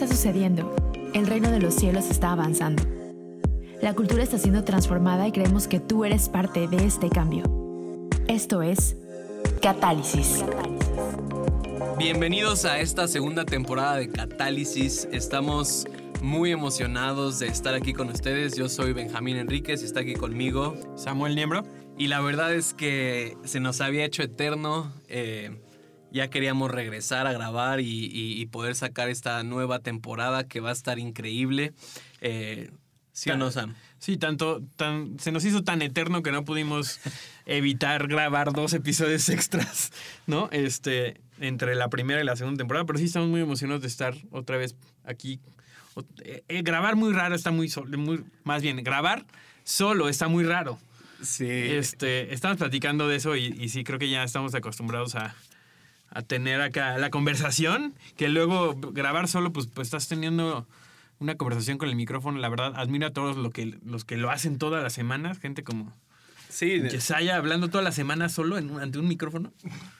está sucediendo. El reino de los cielos está avanzando. La cultura está siendo transformada y creemos que tú eres parte de este cambio. Esto es Catálisis. Bienvenidos a esta segunda temporada de Catálisis. Estamos muy emocionados de estar aquí con ustedes. Yo soy Benjamín Enríquez y está aquí conmigo Samuel Niembro. Y la verdad es que se nos había hecho eterno. eh, ya queríamos regresar a grabar y, y- y poder sacar esta nueva temporada que va a estar increíble. Eh, ¿Sí o no, Sam? Sí, tanto, tan, se nos hizo tan eterno que no pudimos evitar grabar dos episodios extras, ¿no? Este, entre la primera y la segunda temporada, pero sí estamos muy emocionados de estar otra vez aquí. O- eh, eh, grabar muy raro está muy solo, muy, más bien, grabar solo está muy raro. Sí. Este, estamos platicando de eso y, y sí creo que ya estamos acostumbrados a, a tener acá la conversación, que luego grabar solo, pues, pues estás teniendo una conversación con el micrófono. La verdad, admiro a todos lo que, los que lo hacen todas las semanas, gente como sí, Yesaya hablando toda la semana solo en ante un micrófono.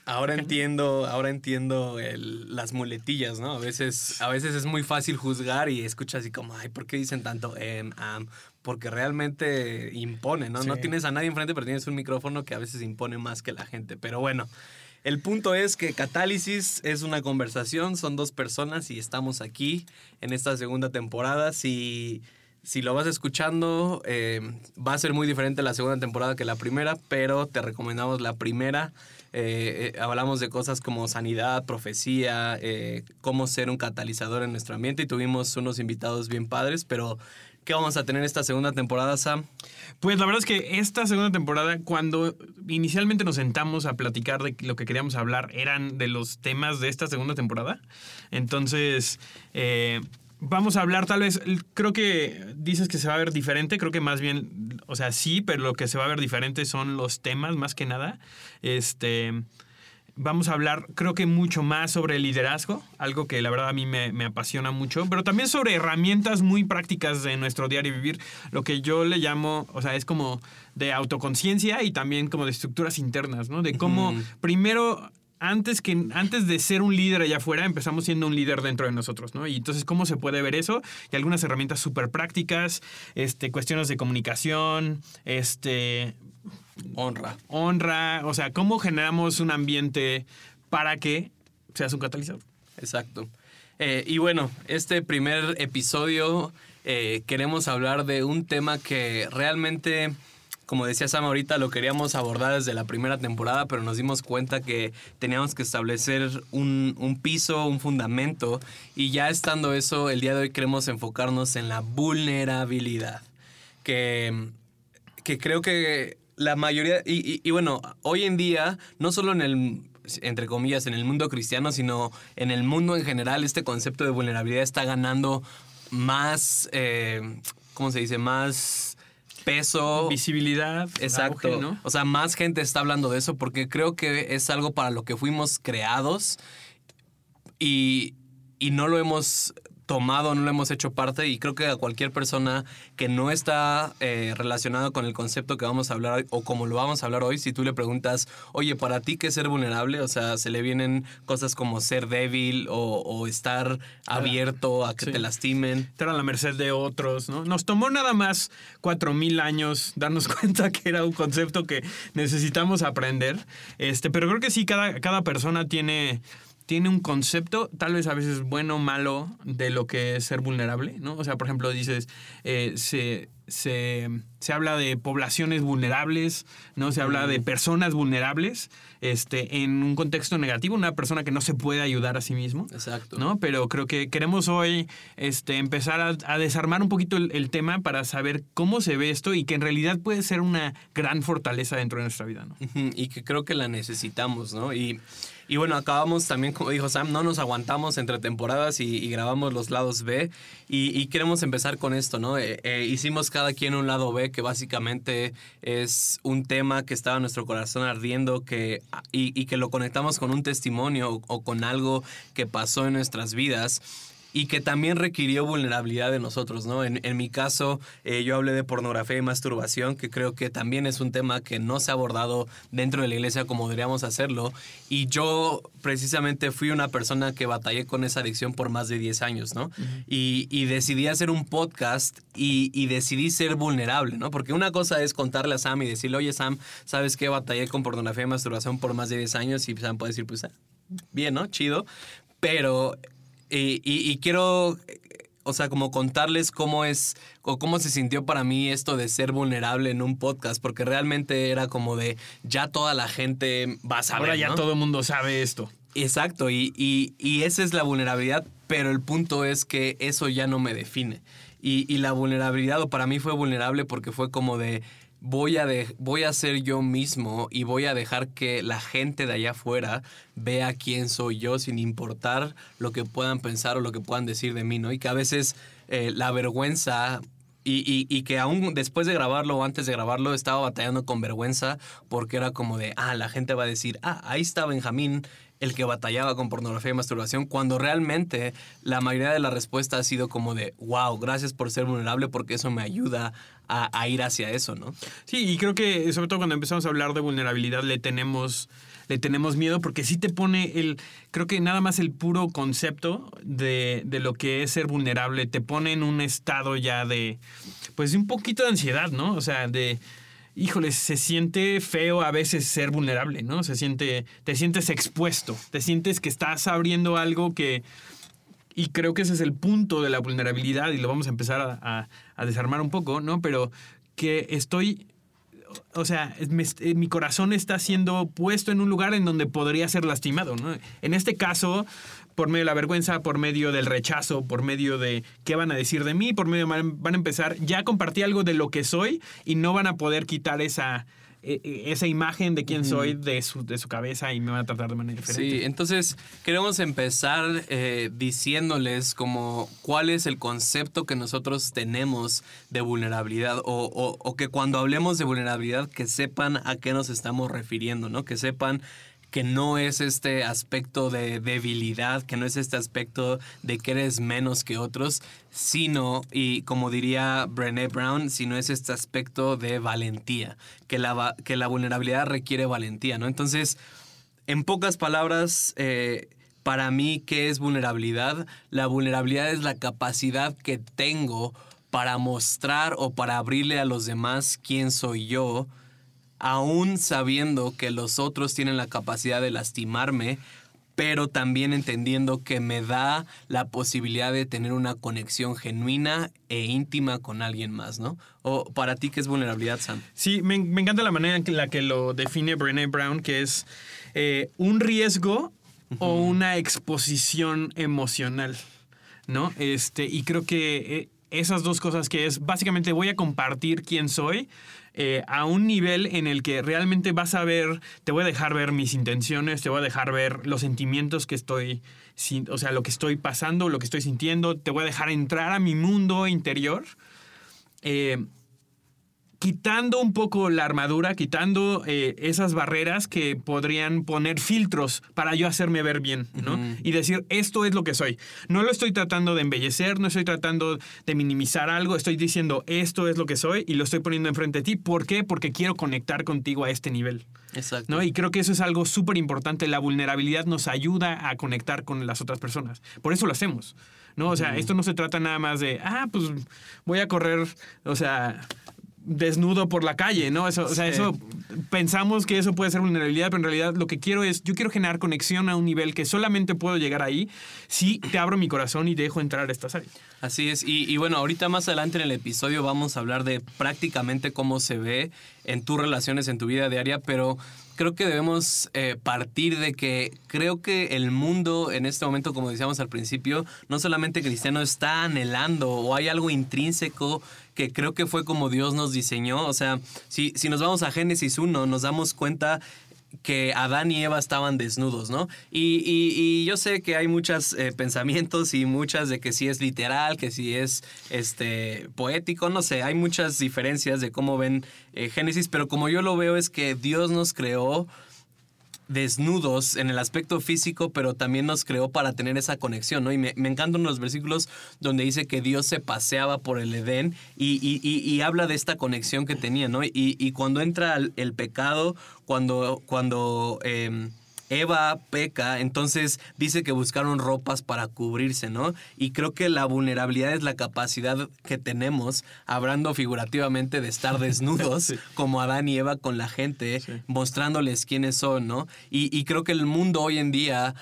Ahora entiendo, ahora entiendo el- las muletillas, ¿no? A veces, a veces es muy fácil juzgar y escuchas así como, ay, ¿por qué dicen tanto em, am? Porque realmente impone, ¿no? No Sí. tienes a nadie enfrente, pero tienes un micrófono que a veces impone más que la gente. Pero bueno, el punto es que Catálisis es una conversación, son dos personas y estamos aquí en esta segunda temporada. Si, si lo vas escuchando, eh, va a ser muy diferente la segunda temporada que la primera, pero te recomendamos la primera. Eh, eh, hablamos de cosas como sanidad, profecía, cómo ser un catalizador en nuestro ambiente y tuvimos unos invitados bien padres, pero ¿qué vamos a tener esta segunda temporada, Sam? Pues la verdad es que esta segunda temporada, cuando inicialmente nos sentamos a platicar de lo que queríamos hablar, eran de los temas de esta segunda temporada. Entonces, eh, vamos a hablar tal vez, creo que dices que se va a ver diferente, creo que más bien, o sea, sí, pero lo que se va a ver diferente son los temas más que nada. Este... Vamos a hablar, creo que mucho más sobre el liderazgo, algo que la verdad a mí me, me apasiona mucho, pero también sobre herramientas muy prácticas de nuestro diario vivir, lo que yo le llamo, o sea, es como de autoconciencia y también como de estructuras internas, ¿no? De cómo primero antes, que, antes de ser un líder allá afuera, empezamos siendo un líder dentro de nosotros, ¿no? Y entonces, ¿cómo se puede ver eso? Y algunas herramientas súper prácticas, este, cuestiones de comunicación, este, Honra. honra, o sea, cómo generamos un ambiente para que seas un catalizador. Exacto. Eh, y bueno, este primer episodio eh, queremos hablar de un tema que realmente, como decía Sam ahorita, lo queríamos abordar desde la primera temporada, pero nos dimos cuenta que teníamos que establecer un, un piso, un fundamento, y ya estando eso, el día de hoy queremos enfocarnos en la vulnerabilidad, que, que creo que la mayoría, y, y- y bueno, hoy en día, no solo en el, entre comillas, en el mundo cristiano, sino en el mundo en general, este concepto de vulnerabilidad está ganando más, eh, ¿cómo se dice? Más peso. Visibilidad, Exacto. auge, ¿no? O sea, más gente está hablando de eso porque creo que es algo para lo que fuimos creados y, y no lo hemos tomado, no lo hemos hecho parte y creo que a cualquier persona que no está eh, relacionada con el concepto que vamos a hablar hoy, o como lo vamos a hablar hoy, si tú le preguntas, oye, para ti qué es ser vulnerable, o sea, se le vienen cosas como ser débil o, o estar abierto a que Sí. te lastimen. estar a la merced de otros, ¿no? Nos tomó nada más cuatro mil años darnos cuenta que era un concepto que necesitamos aprender. Este, pero creo que sí, cada, cada persona tiene, tiene un concepto, tal vez a veces bueno o malo, de lo que es ser vulnerable, ¿no? O sea, por ejemplo, dices, eh, se, se, se habla de poblaciones vulnerables, ¿no? Se habla de personas vulnerables, este, en un contexto negativo, una persona que no se puede ayudar a sí mismo. Exacto. ¿no? Pero creo que queremos hoy este, empezar a, a desarmar un poquito el, el tema para saber cómo se ve esto y que en realidad puede ser una gran fortaleza dentro de nuestra vida, ¿no? Y que creo que la necesitamos, ¿no? Y, y bueno, acabamos también, como dijo Sam, no nos aguantamos entre temporadas y, grabamos los lados B. Y, queremos empezar con esto, ¿no? Eh, eh, hicimos cada quien un lado B que básicamente es un tema que estaba en nuestro corazón ardiendo que, y, que lo conectamos con un testimonio o con algo que pasó en nuestras vidas. Y que también requirió vulnerabilidad de nosotros, ¿no? En, en mi caso, eh, yo hablé de pornografía y masturbación, que creo que también es un tema que no se ha abordado dentro de la iglesia como deberíamos hacerlo. Y yo precisamente fui una persona que batallé con esa adicción por más de 10 años, ¿no? y, y, decidí hacer un podcast y, y, decidí ser vulnerable, ¿no? Porque una cosa es contarle a Sam y decirle, oye Sam, ¿sabes qué? Batallé con pornografía y masturbación por más de 10 años y Sam puede decir, pues, ah, bien, ¿no? Chido. Pero y, quiero, o sea, como contarles cómo es, o cómo se sintió para mí esto de ser vulnerable en un podcast, porque realmente era como de, ya toda la gente va a saber. Ahora ya todo el mundo sabe esto. Exacto, y, y, esa es la vulnerabilidad, pero el punto es que eso ya no me define. Y, y la vulnerabilidad, o para mí fue vulnerable porque fue como de, voy a, voy a ser yo mismo y voy a dejar que la gente de allá afuera vea quién soy yo sin importar lo que puedan pensar o lo que puedan decir de mí, ¿no? Y que a veces eh, la vergüenza y, y, que aún después de grabarlo o antes de grabarlo estaba batallando con vergüenza porque era como de, ah, la gente va a decir, ah, ahí está Benjamín el que batallaba con pornografía y masturbación, cuando realmente la mayoría de la respuesta ha sido como de, wow, gracias por ser vulnerable porque eso me ayuda a, ir hacia eso, ¿no? Sí, y creo que sobre todo cuando empezamos a hablar de vulnerabilidad le tenemos le tenemos miedo porque sí te pone el, creo que nada más el puro concepto de, de, lo que es ser vulnerable, te pone en un estado ya de, pues un poquito de ansiedad, ¿no? O sea, de, híjole, se siente feo a veces ser vulnerable, ¿no? Se siente, te sientes expuesto, te sientes que estás abriendo algo que... Y creo que ese es el punto de la vulnerabilidad y lo vamos a empezar a, desarmar un poco, ¿no? Pero que estoy o sea, mi corazón está siendo puesto en un lugar en donde podría ser lastimado. ¿no? En este caso, por medio de la vergüenza, por medio del rechazo, por medio de qué van a decir de mí, por medio van a empezar, ya compartí algo de lo que soy y no van a poder quitar esa, esa imagen de quién soy de su, de su cabeza y me van a tratar de manera diferente. Sí, entonces queremos empezar eh, diciéndoles como cuál es el concepto que nosotros tenemos de vulnerabilidad o, o, o, que cuando hablemos de vulnerabilidad que sepan a qué nos estamos refiriendo, ¿no? Que sepan que no es este aspecto de debilidad, que no es este aspecto de que eres menos que otros, sino, y como diría Brené Brown, sino es este aspecto de valentía, que la, que la vulnerabilidad requiere valentía, ¿no? Entonces, en pocas palabras, eh, para mí, ¿qué es vulnerabilidad? La vulnerabilidad es la capacidad que tengo para mostrar o para abrirle a los demás quién soy yo, aún sabiendo que los otros tienen la capacidad de lastimarme, pero también entendiendo que me da la posibilidad de tener una conexión genuina e íntima con alguien más, ¿no? O para ti, ¿qué es vulnerabilidad, Sam? Sí, me, encanta la manera en la que lo define Brené Brown, que es eh, un riesgo o una exposición emocional, ¿no? Este, y creo que eh, esas dos cosas que es, básicamente voy a compartir quién soy, eh, a un nivel en el que realmente vas a ver, te voy a dejar ver mis intenciones, te voy a dejar ver los sentimientos que estoy, o sea, lo que estoy pasando, lo que estoy sintiendo, te voy a dejar entrar a mi mundo interior. Eh, quitando un poco la armadura, quitando eh, esas barreras que podrían poner filtros para yo hacerme ver bien, ¿no? Y decir, esto es lo que soy. No lo estoy tratando de embellecer, no estoy tratando de minimizar algo, estoy diciendo, esto es lo que soy y lo estoy poniendo enfrente de ti. ¿Por qué? Porque quiero conectar contigo a este nivel. Exacto. ¿no? Y creo que eso es algo súper importante. La vulnerabilidad nos ayuda a conectar con las otras personas. Por eso lo hacemos. ¿no? O sea, esto no se trata nada más de, ah, pues voy a correr, o sea, desnudo por la calle, ¿no? Eso, O sea, eso pensamos que eso puede ser vulnerabilidad, pero en realidad lo que quiero es, yo quiero generar conexión a un nivel que solamente puedo llegar ahí si te abro mi corazón y dejo entrar a estas áreas. Así es, y, y bueno, ahorita más adelante en el episodio vamos a hablar de prácticamente cómo se ve en tus relaciones, en tu vida diaria, pero creo que debemos eh, partir de que creo que el mundo en este momento, como decíamos al principio, no solamente cristiano está anhelando o hay algo intrínseco que creo que fue como Dios nos diseñó. O sea, si, si nos vamos a Génesis 1, nos damos cuenta que Adán y Eva estaban desnudos, ¿no? Y, yo sé que hay muchos eh, pensamientos y muchas de que si es literal, que si es este, poético, no sé, hay muchas diferencias de cómo ven eh, Génesis, pero como yo lo veo es que Dios nos creó desnudos en el aspecto físico, pero también nos creó para tener esa conexión, ¿no? Y me, encantan los versículos donde dice que Dios se paseaba por el Edén y, y- y- y habla de esta conexión que tenía, ¿no? Y, cuando entra el, pecado, cuando, cuando em, Eva peca, entonces dice que buscaron ropas para cubrirse, ¿no? Y creo que la vulnerabilidad es la capacidad que tenemos, hablando figurativamente, de estar desnudos, Sí. como Adán y Eva con la gente, Sí. mostrándoles quiénes son, ¿no? Y, y creo que el mundo hoy en día,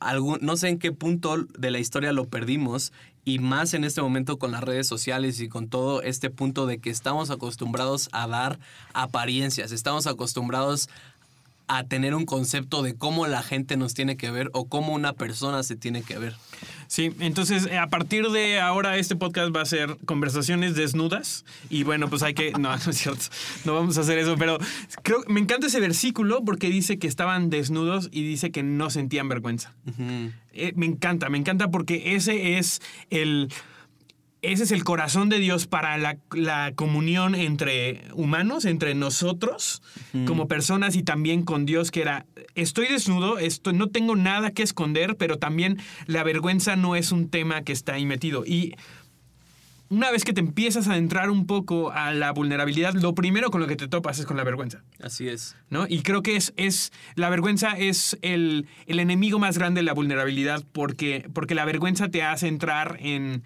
algún, no sé en qué punto de la historia lo perdimos. Y más en este momento con las redes sociales y con todo este punto de que estamos acostumbrados a dar apariencias, estamos acostumbrados a tener un concepto de cómo la gente nos tiene que ver o cómo una persona se tiene que ver. Sí, entonces eh, a partir de ahora este podcast va a ser conversaciones desnudas y bueno, pues hay que no, no es cierto, no vamos a hacer eso, pero creo me encanta ese versículo porque dice que estaban desnudos y dice que no sentían vergüenza. Eh, me encanta, me encanta porque ese es el ese es el corazón de Dios para la, la comunión entre humanos, entre nosotros como personas y también con Dios, que era, estoy desnudo, esto, no tengo nada que esconder, pero también la vergüenza no es un tema que está ahí metido. Y una vez que te empiezas a entrar un poco a la vulnerabilidad, lo primero con lo que te topas es con la vergüenza. Así es. ¿no? Y creo que es, es la vergüenza es el, el enemigo más grande de la vulnerabilidad porque, porque la vergüenza te hace entrar en,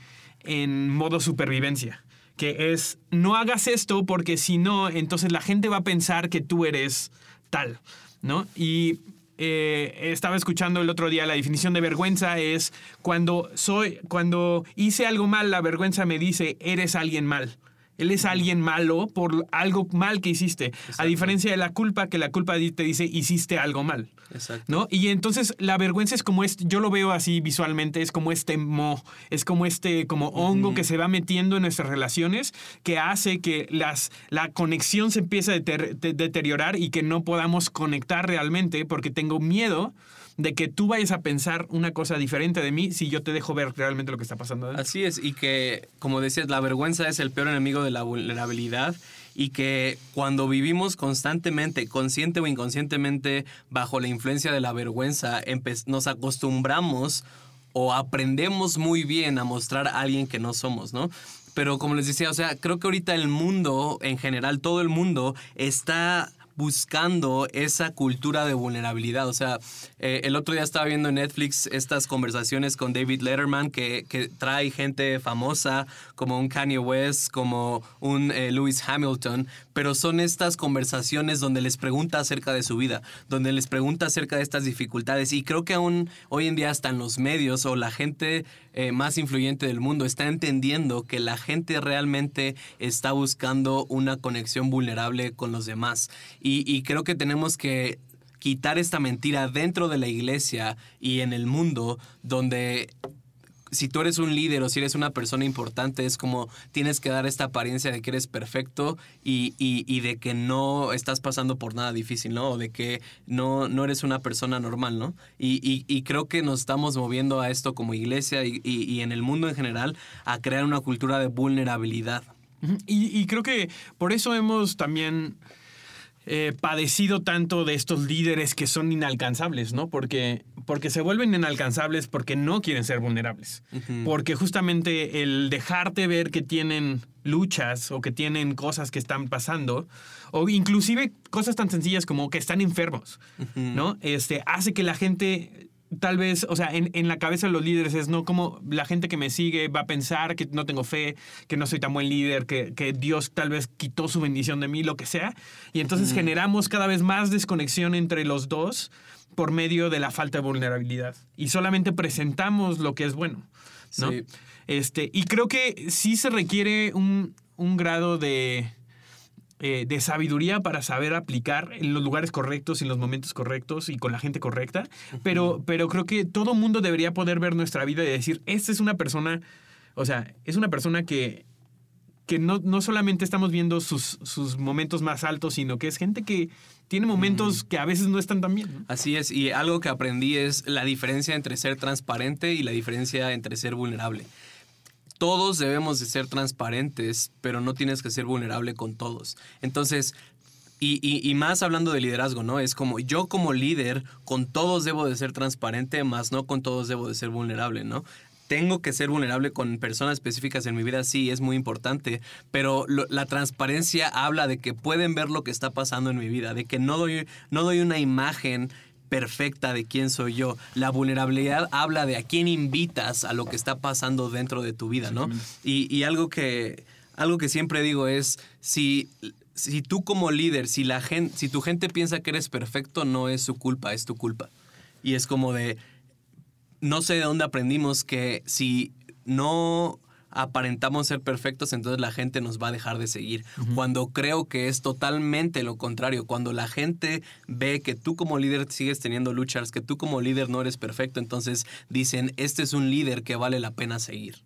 en modo supervivencia. Que es, no hagas esto porque si no, entonces la gente va a pensar que tú eres tal, ¿no? Y eh, estaba escuchando el otro día la definición de vergüenza es cuando soy, cuando hice algo mal, la vergüenza me dice, eres alguien mal. Él es alguien malo por algo mal que hiciste. A diferencia de la culpa, que la culpa te dice hiciste algo mal. Exacto. ¿No? Y entonces la vergüenza es como este, yo lo veo así visualmente, es como este mo, es como este como hongo que se va metiendo en nuestras relaciones, que hace que las, la conexión se empiece a deter- de- deteriorar y que no podamos conectar realmente porque tengo miedo de que tú vayas a pensar una cosa diferente de mí si yo te dejo ver realmente lo que está pasando. adentro. Así es, y que, como decías, la vergüenza es el peor enemigo de la vulnerabilidad y que cuando vivimos constantemente, consciente o inconscientemente, bajo la influencia de la vergüenza, nos acostumbramos o aprendemos muy bien a mostrar a alguien que no somos, ¿no? Pero como les decía, o sea, creo que ahorita el mundo, en general, todo el mundo está buscando esa cultura de vulnerabilidad. O sea, eh, el otro día estaba viendo en Netflix estas conversaciones con David Letterman que, trae gente famosa como un Kanye West, como un eh, Lewis Hamilton, pero son estas conversaciones donde les pregunta acerca de su vida, donde les pregunta acerca de estas dificultades y creo que aún hoy en día hasta en los medios o la gente eh, más influyente del mundo está entendiendo que la gente realmente está buscando una conexión vulnerable con los demás. Y creo que tenemos que quitar esta mentira dentro de la iglesia y en el mundo donde si tú eres un líder o si eres una persona importante, es como tienes que dar esta apariencia de que eres perfecto y, y- de que no estás pasando por nada difícil, ¿no? O de que no, no eres una persona normal, ¿no? Y, y- creo que nos estamos moviendo a esto como iglesia y, en el mundo en general a crear una cultura de vulnerabilidad. Y creo que por eso hemos también eh, padecido tanto de estos líderes que son inalcanzables, ¿no? Porque, porque se vuelven inalcanzables porque no quieren ser vulnerables. Porque justamente el dejarte ver que tienen luchas o que tienen cosas que están pasando, o inclusive cosas tan sencillas como que están enfermos, ¿no? Este, hace que la gente tal vez, o sea, en, en la cabeza de los líderes es, ¿no? Como la gente que me sigue va a pensar que no tengo fe, que no soy tan buen líder, que, que Dios tal vez quitó su bendición de mí, lo que sea. Y entonces generamos cada vez más desconexión entre los dos por medio de la falta de vulnerabilidad. Y solamente presentamos lo que es bueno, ¿no? Sí. Este, y creo que sí se requiere un, un grado de, eh, de sabiduría para saber aplicar en los lugares correctos, en los momentos correctos y con la gente correcta. pero, pero creo que todo mundo debería poder ver nuestra vida y decir, esta es una persona, o sea, es una persona que, que no, no solamente estamos viendo sus, sus momentos más altos, sino que es gente que tiene momentos que a veces no están tan bien. ¿no? Así es, y algo que aprendí es la diferencia entre ser transparente y la diferencia entre ser vulnerable. Todos debemos de ser transparentes, pero no tienes que ser vulnerable con todos. Entonces, Y, más hablando de liderazgo, ¿no? Es como yo como líder, con todos debo de ser transparente, más no con todos debo de ser vulnerable, ¿no? Tengo que ser vulnerable con personas específicas en mi vida, sí, es muy importante, pero la transparencia habla de que pueden ver lo que está pasando en mi vida, de que no doy, no doy una imagen perfecta de quién soy yo. La vulnerabilidad habla de a quién invitas a lo que está pasando dentro de tu vida, ¿no? Y, y algo que algo que siempre digo es si si tú como líder, si la gente, si tu gente piensa que eres perfecto, no es su culpa, es tu culpa. Y es como de no sé de dónde aprendimos que si no aparentamos ser perfectos, entonces la gente nos va a dejar de seguir. Cuando creo que es totalmente lo contrario, cuando la gente ve que tú como líder sigues teniendo luchas, que tú como líder no eres perfecto, entonces dicen, este es un líder que vale la pena seguir.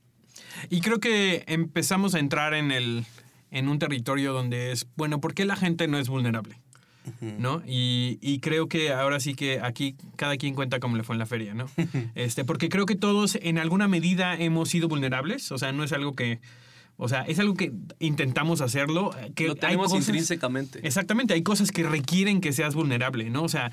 Y creo que empezamos a entrar en el en un territorio donde es, bueno, ¿por qué la gente no es vulnerable? ¿No? Y, y creo que ahora sí que aquí cada quien cuenta cómo le fue en la feria, ¿no? Este, porque creo que todos en alguna medida hemos sido vulnerables, o sea, no es algo que, o sea, es algo que intentamos hacerlo. eh, Que lo tenemos cosas- intrínsecamente. Exactamente, hay cosas que requieren que seas vulnerable, ¿no? O sea,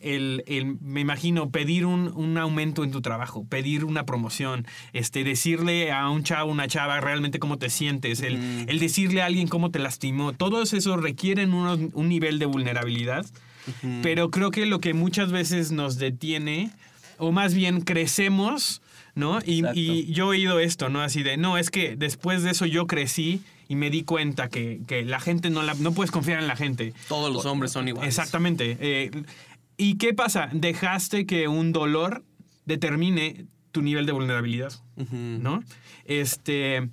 el, el- me imagino pedir un, un aumento en tu trabajo, pedir una promoción, este, decirle a un chavo, una chava realmente cómo te sientes, el, el decirle a alguien cómo te lastimó, todo eso requieren unos- un nivel de vulnerabilidad, pero creo que lo que muchas veces nos detiene, o más bien crecemos, ¿no? Y, y yo he oído esto, ¿no? Así de, no, es que después de eso yo crecí y me di cuenta que, que la gente no la, no puedes confiar en la gente. Todos los hombres son iguales. Exactamente. Eh, ¿Y qué pasa? Dejaste que un dolor determine tu nivel de vulnerabilidad. ¿no? Este...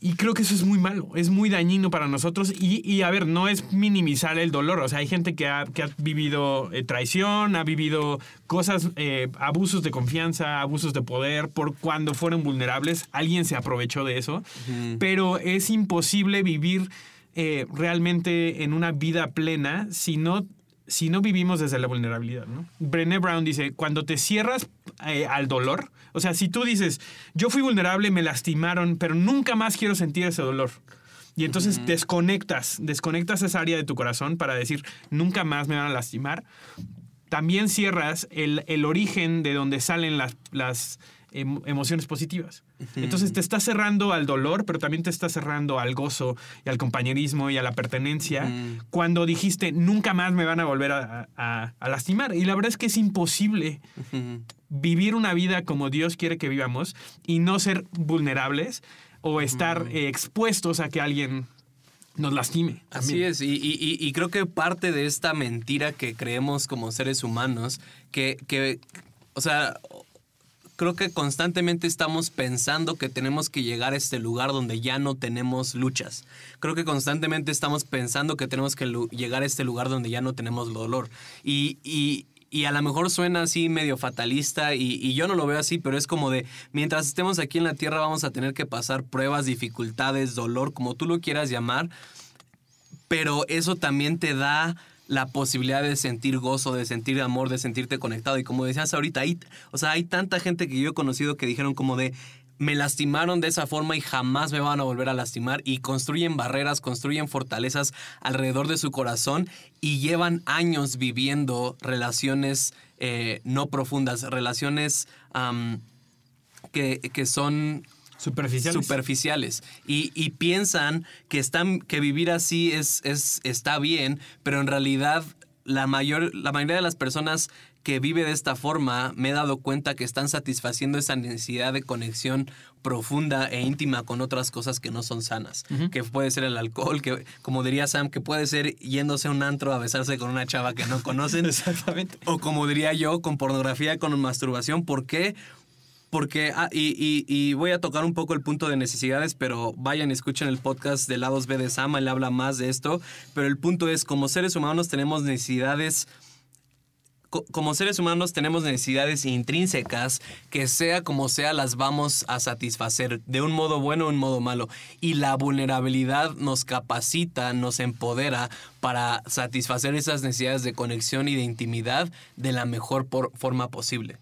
Y creo que eso es muy malo, es muy dañino para nosotros. Y, y, a ver, no es minimizar el dolor. O sea, hay gente que ha, que ha vivido eh, traición, ha vivido cosas, eh, abusos de confianza, abusos de poder, por cuando fueron vulnerables. Alguien se aprovechó de eso. Pero es imposible vivir eh, realmente en una vida plena si no si no vivimos desde la vulnerabilidad, ¿no? Brené Brown dice, cuando te cierras eh, al dolor, o sea, si tú dices, yo fui vulnerable, me lastimaron, pero nunca más quiero sentir ese dolor. Y entonces desconectas, desconectas esa área de tu corazón para decir, nunca más me van a lastimar. También cierras el, el origen de donde salen las, las em- emociones positivas. Entonces te estás cerrando al dolor, pero también te estás cerrando al gozo y al compañerismo y a la pertenencia cuando dijiste nunca más me van a volver a, a- a lastimar. Y la verdad es que es imposible vivir una vida como Dios quiere que vivamos y no ser vulnerables o estar eh, expuestos a que alguien nos lastime. Así es, y, y- y- y creo que parte de esta mentira que creemos como seres humanos, que, que, o sea, creo que constantemente estamos pensando que tenemos que llegar a este lugar donde ya no tenemos luchas. Creo que constantemente estamos pensando que tenemos que llegar a este lugar donde ya no tenemos dolor. Y, y- y a lo mejor suena así medio fatalista y, y yo no lo veo así, pero es como de, mientras estemos aquí en la tierra vamos a tener que pasar pruebas, dificultades, dolor, como tú lo quieras llamar, pero eso también te da la posibilidad de sentir gozo, de sentir amor, de sentirte conectado. Y como decías ahorita, hay, o sea, hay tanta gente que yo he conocido que dijeron como de, me lastimaron de esa forma y jamás me van a volver a lastimar. Y construyen barreras, construyen fortalezas alrededor de su corazón y llevan años viviendo relaciones eh, no profundas, relaciones que, que son Superficiales. superficiales y, y piensan que están que vivir así es, es está bien pero en realidad la mayor la mayoría de las personas que vive de esta forma me he dado cuenta que están satisfaciendo esa necesidad de conexión profunda e íntima con otras cosas que no son sanas que puede ser el alcohol que como diría Sam que puede ser yéndose a un antro a besarse con una chava que no conocen Exactamente. o como diría yo, con pornografía, con masturbación. ¿Por qué? Porque, ah, y, voy a tocar un poco el punto de necesidades, pero vayan escuchen el podcast de Lados B de Sama, él habla más de esto. Pero el punto es, como seres humanos tenemos necesidades co- como seres humanos tenemos necesidades intrínsecas que sea como sea las vamos a satisfacer de un modo bueno o un modo malo. Y la vulnerabilidad nos capacita, nos empodera para satisfacer esas necesidades de conexión y de intimidad de la mejor por- forma posible.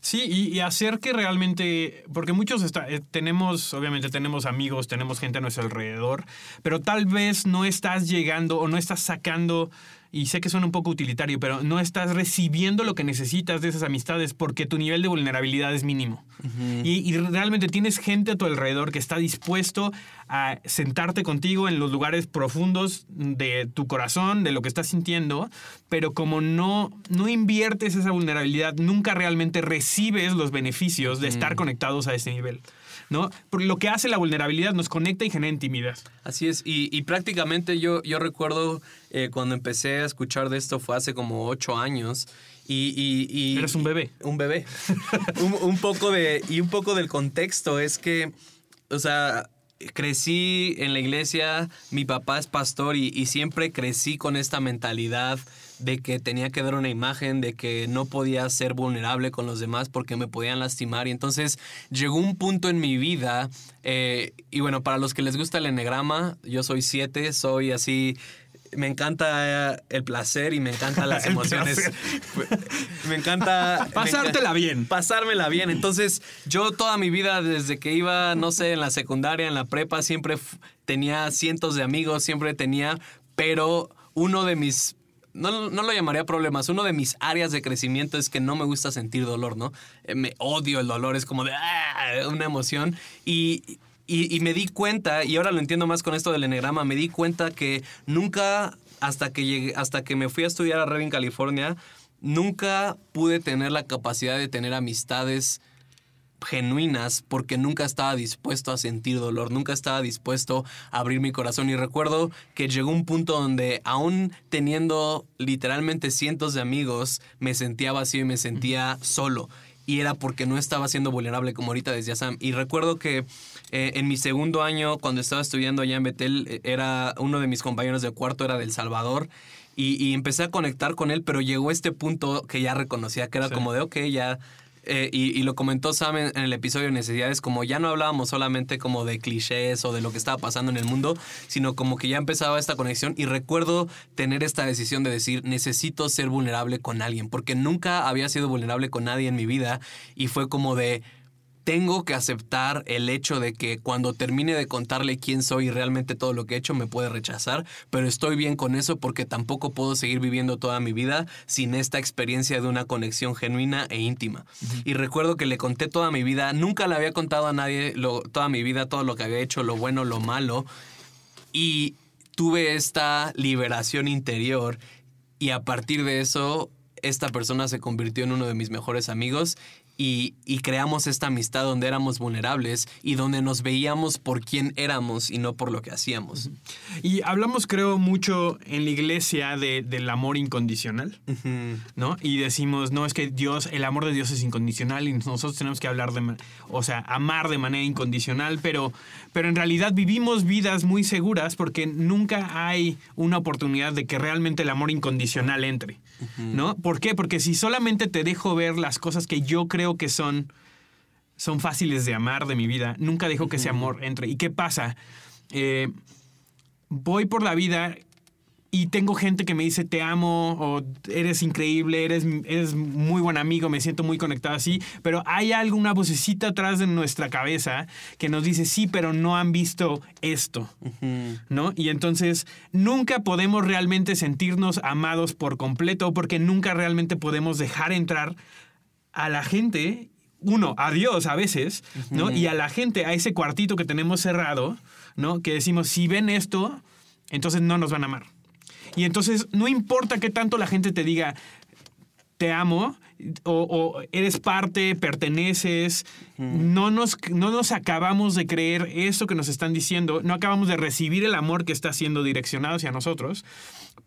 Sí, y, y hacer que realmente, porque muchos está- eh, tenemos, obviamente tenemos amigos, tenemos gente a nuestro alrededor, pero tal vez no estás llegando o no estás sacando, y sé que suena un poco utilitario, pero no estás recibiendo lo que necesitas de esas amistades porque tu nivel de vulnerabilidad es mínimo. y, y realmente tienes gente a tu alrededor que está dispuesto a sentarte contigo en los lugares profundos de tu corazón, de lo que estás sintiendo, pero como no, no inviertes esa vulnerabilidad, nunca realmente recibes los beneficios de estar conectados a ese nivel. ¿no? Porque lo que hace la vulnerabilidad nos conecta y genera intimidad. Así es, y, y prácticamente yo, yo recuerdo eh, cuando empecé a escuchar de esto fue hace como ocho años. Y, y- y- Eres un bebé. Un bebé. un, un poco de, y un poco del contexto es que, o sea, crecí en la iglesia, mi papá es pastor y, siempre crecí con esta mentalidad de que tenía que dar una imagen, de que no podía ser vulnerable con los demás porque me podían lastimar. Y entonces llegó un punto en mi vida, eh, y bueno, para los que les gusta el enegrama, yo soy siete, soy así me encanta eh, el placer y me encantan las emociones. me encanta. Pasártela bien. Pasármela bien. Entonces, yo toda mi vida, desde que iba, no sé, en la secundaria, en la prepa, siempre tenía cientos de amigos, siempre tenía, pero uno de mis. No, no lo llamaría problemas. Uno de mis áreas de crecimiento es que no me gusta sentir dolor, ¿no? Eh, Me odio el dolor, es como de "Ah", una emoción. Y, y, y me di cuenta, y ahora lo entiendo más con esto del enegrama, me di cuenta que nunca, hasta que llegué, hasta que me fui a estudiar a Redding, California, nunca pude tener la capacidad de tener amistades genuinas porque nunca estaba dispuesto a sentir dolor, nunca estaba dispuesto a abrir mi corazón. Y recuerdo que llegó un punto donde aún teniendo literalmente cientos de amigos me sentía vacío y me sentía solo. Y era porque no estaba siendo vulnerable como ahorita decía Sam. Y recuerdo que eh, en mi segundo año cuando estaba estudiando allá en Betel eh, era uno de mis compañeros de cuarto era del Salvador y, y empecé a conectar con él pero llegó este punto que ya reconocía que era Sí. como de ok ya eh, y, y lo comentó Sam en, en el episodio de Necesidades, como ya no hablábamos solamente como de clichés o de lo que estaba pasando en el mundo, sino como que ya empezaba esta conexión y recuerdo tener esta decisión de decir, necesito ser vulnerable con alguien, porque nunca había sido vulnerable con nadie en mi vida y fue como de... Tengo que aceptar el hecho de que cuando termine de contarle quién soy y realmente todo lo que he hecho me puede rechazar, pero estoy bien con eso porque tampoco puedo seguir viviendo toda mi vida sin esta experiencia de una conexión genuina e íntima. Y recuerdo que le conté toda mi vida, nunca le había contado a nadie lo- toda mi vida, todo lo que había hecho, lo bueno, lo malo, y tuve esta liberación interior y a partir de eso esta persona se convirtió en uno de mis mejores amigos y, y creamos esta amistad donde éramos vulnerables y donde nos veíamos por quién éramos y no por lo que hacíamos. Y hablamos, creo, mucho en la iglesia de- del amor incondicional. ¿no? Y decimos, no, es que Dios, el amor de Dios es incondicional y nosotros tenemos que hablar de, o sea, amar de manera incondicional, pero, pero en realidad vivimos vidas muy seguras porque nunca hay una oportunidad de que realmente el amor incondicional entre, ¿no? ¿Por qué? Porque si solamente te dejo ver las cosas que yo creo que son, son fáciles de amar de mi vida, nunca dejo que ese amor entre. ¿Y qué pasa? Eh, voy por la vida y tengo gente que me dice te amo o eres increíble, eres, eres muy buen amigo, me siento muy conectado así, pero hay alguna vocecita atrás de nuestra cabeza que nos dice sí, pero no han visto esto, ¿no? Y entonces nunca podemos realmente sentirnos amados por completo porque nunca realmente podemos dejar entrar a la gente, uno, a Dios a veces, ¿no? Y a la gente, a ese cuartito que tenemos cerrado, ¿no? Que decimos, si ven esto, entonces no nos van a amar. Y entonces no importa qué tanto la gente te diga, te amo, o, o eres parte, perteneces, no, nos, no nos acabamos de creer eso que nos están diciendo, no acabamos de recibir el amor que está siendo direccionado hacia nosotros,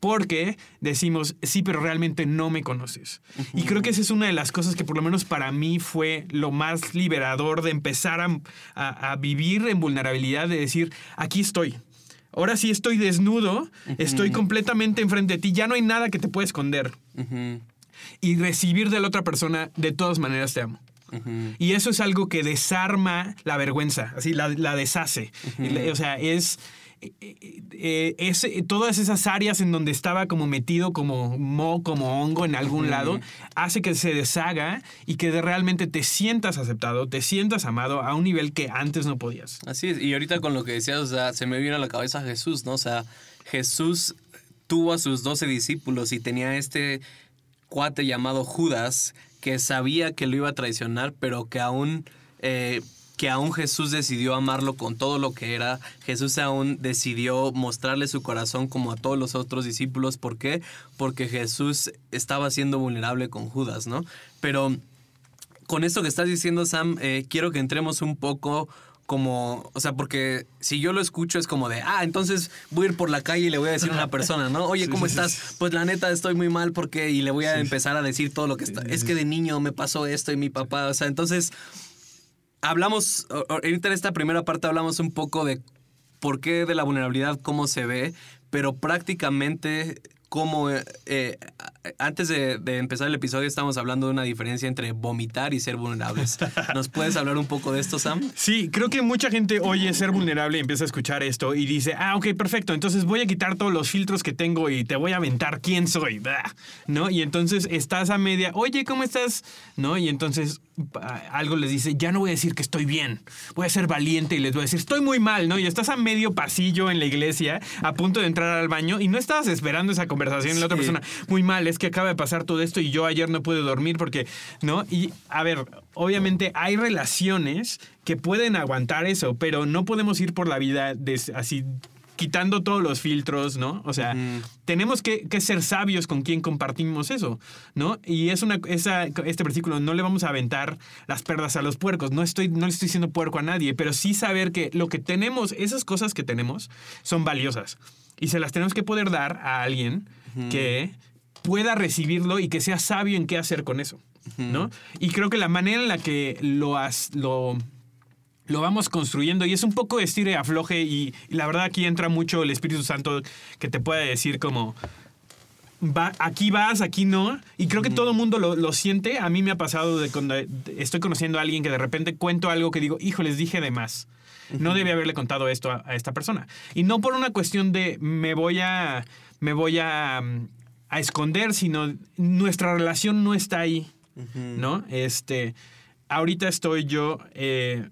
porque decimos, sí, pero realmente no me conoces. Y creo que esa es una de las cosas que por lo menos para mí fue lo más liberador de empezar a, a- a vivir en vulnerabilidad, de decir, aquí estoy. Ahora sí estoy desnudo, estoy completamente enfrente de ti, ya no hay nada que te pueda esconder. Y recibir de la otra persona, de todas maneras te amo. Y eso es algo que desarma la vergüenza, así la, la deshace. Y O sea, es, eh, ese- todas esas áreas en donde estaba como metido como mo, como hongo en algún lado, hace que se deshaga y que realmente te sientas aceptado, te sientas amado a un nivel que antes no podías. Así es, y ahorita con lo que decías, o sea, se me vino a la cabeza Jesús, ¿no? O sea, Jesús tuvo a sus doce discípulos y tenía este cuate llamado Judas que sabía que lo iba a traicionar, pero que aún, eh, que aún Jesús decidió amarlo con todo lo que era. Jesús aún decidió mostrarle su corazón como a todos los otros discípulos. ¿Por qué? Porque Jesús estaba siendo vulnerable con Judas, ¿no? Pero con esto que estás diciendo, Sam, eh, quiero que entremos un poco como, o sea, porque si yo lo escucho es como de, ah, entonces voy a ir por la calle y le voy a decir a una persona, ¿no? Oye, ¿cómo sí, estás? sí. Pues la neta estoy muy mal porque, y le voy a empezar a decir todo lo que está. Es que de niño me pasó esto y mi papá, o sea, entonces hablamos, ahorita en esta primera parte hablamos un poco de por qué de la vulnerabilidad, cómo se ve, pero prácticamente cómo, eh, eh, antes de, de empezar el episodio estamos hablando de una diferencia entre vomitar y ser vulnerables. ¿Nos puedes hablar un poco de esto, Sam? Sí, creo que mucha gente oye ser vulnerable y empieza a escuchar esto y dice, ah, ok, perfecto, entonces voy a quitar todos los filtros que tengo y te voy a aventar quién soy, ¿no? Y entonces estás a media, oye, ¿cómo estás? ¿No? Y entonces algo les dice, ya no voy a decir que estoy bien, voy a ser valiente y les voy a decir, estoy muy mal, ¿no? Y estás a medio pasillo en la iglesia, a punto de entrar al baño y no estabas esperando esa conversación la otra persona, muy mal, es que acaba de pasar todo esto y yo ayer no pude dormir porque, ¿no? Y a ver, obviamente hay relaciones que pueden aguantar eso, pero no podemos ir por la vida des- así quitando todos los filtros, ¿no? O sea, tenemos que, que ser sabios con quien compartimos eso, ¿no? Y es una, esa, este versículo, no le vamos a aventar las perlas a los puercos, no, estoy, no le estoy diciendo puerco a nadie, pero sí saber que lo que tenemos, esas cosas que tenemos, son valiosas. Y se las tenemos que poder dar a alguien que pueda recibirlo y que sea sabio en qué hacer con eso, ¿no? Y creo que la manera en la que lo, has, lo, lo vamos construyendo y es un poco estire y afloje y, y la verdad aquí entra mucho el Espíritu Santo que te puede decir como va, aquí vas, aquí no y creo que todo el mundo lo, lo siente. A mí me ha pasado de cuando estoy conociendo a alguien que de repente cuento algo que digo, hijo, les dije de más. No debí haberle contado esto a, a esta persona. Y no por una cuestión de me voy a, me voy a, a esconder, sino nuestra relación no está ahí. ¿No? Este, ahorita estoy yo eh,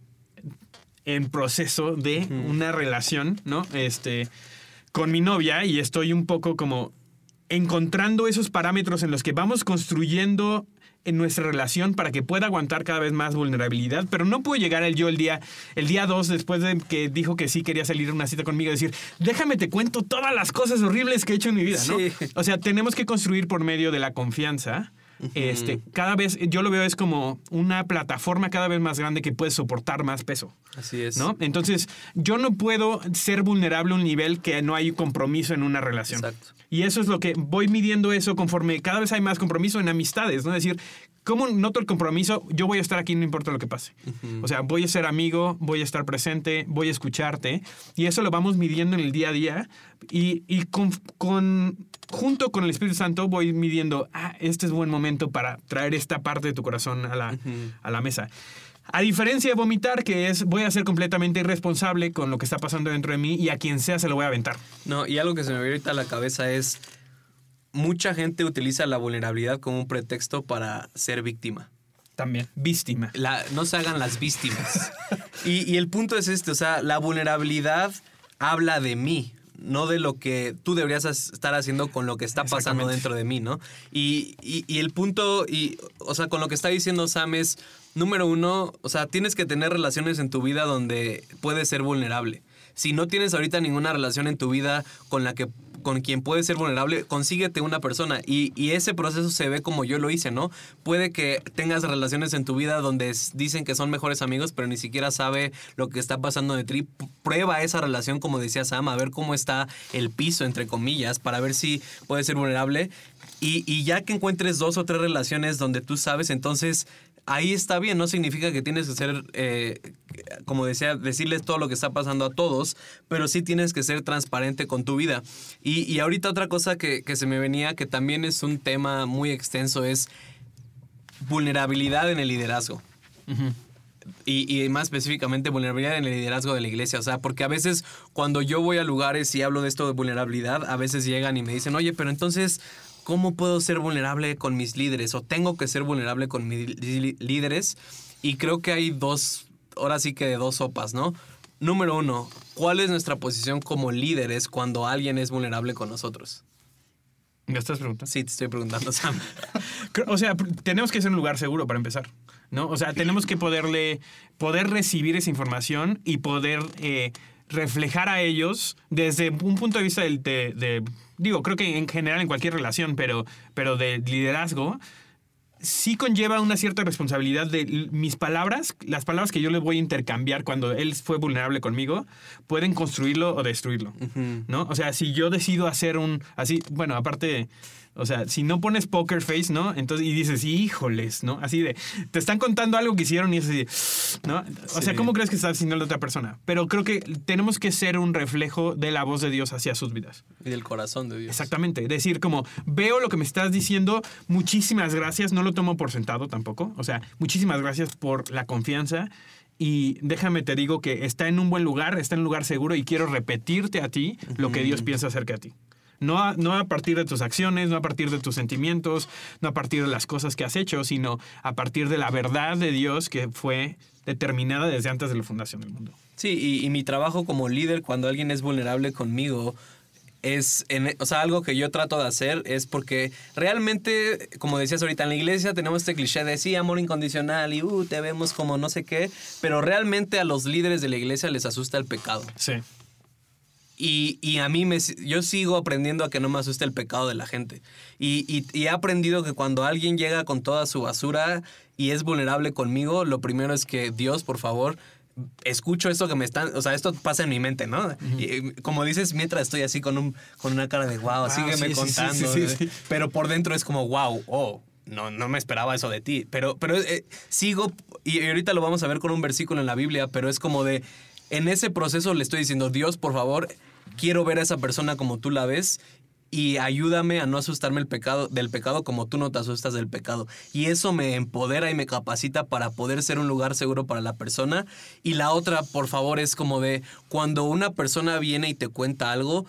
en proceso de una relación, ¿no? Este, con mi novia y estoy un poco como encontrando esos parámetros en los que vamos construyendo en nuestra relación para que pueda aguantar cada vez más vulnerabilidad, pero no puedo llegar el yo el día el día 2 después de que dijo que sí quería salir a una cita conmigo y decir, "Déjame te cuento todas las cosas horribles que he hecho en mi vida", ¿no? O sea, tenemos que construir por medio de la confianza. Este, cada vez yo lo veo es como una plataforma cada vez más grande que puede soportar más peso. Así es. ¿No? Entonces, yo no puedo ser vulnerable a un nivel que no hay compromiso en una relación. Exacto. Y eso es lo que voy midiendo eso conforme cada vez hay más compromiso en amistades, ¿no? Es decir, ¿cómo noto el compromiso? Yo voy a estar aquí no importa lo que pase. O sea, voy a ser amigo, voy a estar presente, voy a escucharte. Y eso lo vamos midiendo en el día a día. Y, y con, con- junto con el Espíritu Santo voy midiendo, ah, este es buen momento para traer esta parte de tu corazón a la, a la mesa. A diferencia de vomitar, que es voy a ser completamente irresponsable con lo que está pasando dentro de mí y a quien sea se lo voy a aventar. No, y algo que se me viene ahorita a la cabeza es, mucha gente utiliza la vulnerabilidad como un pretexto para ser víctima. También. Víctima. La- no se hagan las víctimas. y, y el punto es este, o sea, la vulnerabilidad habla de mí, no de lo que tú deberías as- estar haciendo con lo que está pasando dentro de mí, ¿no? Y, y- y el punto, y, o sea, con lo que está diciendo Sam es, número uno, o sea, tienes que tener relaciones en tu vida donde puedes ser vulnerable. Si no tienes ahorita ninguna relación en tu vida con la que con quien puedes ser vulnerable, consíguete una persona. Y, y ese proceso se ve como yo lo hice, ¿no? Puede que tengas relaciones en tu vida donde dicen que son mejores amigos, pero ni siquiera sabe lo que está pasando de ti. Prueba esa relación, como decía Sam, a ver cómo está el piso, entre comillas, para ver si puede ser vulnerable. Y, y ya que encuentres dos o tres relaciones donde tú sabes, entonces ahí está bien. No significa que tienes que ser, eh, como decía, decirles todo lo que está pasando a todos, pero sí tienes que ser transparente con tu vida. Y, y ahorita otra cosa que, que se me venía, que también es un tema muy extenso, es vulnerabilidad en el liderazgo. y, y, más específicamente vulnerabilidad en el liderazgo de la iglesia. O sea, porque a veces cuando yo voy a lugares y hablo de esto de vulnerabilidad, a veces llegan y me dicen, oye, pero entonces, ¿cómo puedo ser vulnerable con mis líderes? O tengo que ser vulnerable con mis líderes. Y creo que hay dos, ahora sí que de dos sopas, ¿no? Número uno, ¿cuál es nuestra posición como líderes cuando alguien es vulnerable con nosotros? ¿Me estás preguntando? Sí, te estoy preguntando, Sam. o sea, tenemos que ser un lugar seguro para empezar, ¿no? O sea, tenemos que poderle, poder recibir esa información y poder eh, reflejar a ellos desde un punto de vista de, digo, creo que en general en cualquier relación, pero, pero de liderazgo, sí conlleva una cierta responsabilidad de mis palabras, las palabras que yo le voy a intercambiar cuando él fue vulnerable conmigo, pueden construirlo o destruirlo, ¿no? O sea, si yo decido hacer un, así, bueno, aparte o sea, si no pones poker face, ¿no? Entonces, y dices, híjoles, ¿no? Así de, te están contando algo que hicieron y es así, ¿no? O sea, ¿cómo crees que está haciendo la otra persona? Pero creo que tenemos que ser un reflejo de la voz de Dios hacia sus vidas. Y del corazón de Dios. Exactamente. Decir, como, veo lo que me estás diciendo, muchísimas gracias, no lo tomo por sentado tampoco. O sea, muchísimas gracias por la confianza. Y déjame te digo que está en un buen lugar, está en un lugar seguro y quiero repetirte a ti lo que Dios piensa acerca de ti. No a, no a partir de tus acciones, no a partir de tus sentimientos, no a partir de las cosas que has hecho, sino a partir de la verdad de Dios que fue determinada desde antes de la fundación del mundo. Sí, y, mi trabajo como líder cuando alguien es vulnerable conmigo es, en, o sea, algo que yo trato de hacer es porque realmente, como decías ahorita, en la iglesia tenemos este cliché de sí, amor incondicional y uh, te vemos como no sé qué, pero realmente a los líderes de la iglesia les asusta el pecado. Sí. Y, a mí me, yo sigo aprendiendo a que no me asuste el pecado de la gente. Y, he aprendido que cuando alguien llega con toda su basura y es vulnerable conmigo, lo primero es que Dios, por favor, escucho esto que me están, o sea, esto pasa en mi mente, ¿no? Y como dices, mientras estoy así con, un, con una cara de wow, sígueme contando. pero por dentro es como wow, oh, no, no me esperaba eso de ti. Pero, pero eh, sigo, y ahorita lo vamos a ver con un versículo en la Biblia, pero es como de en ese proceso le estoy diciendo, Dios, por favor, quiero ver a esa persona como tú la ves y ayúdame a no asustarme el pecado, del pecado como tú no te asustas del pecado. Y eso me empodera y me capacita para poder ser un lugar seguro para la persona. Y la otra, por favor, es como de cuando una persona viene y te cuenta algo,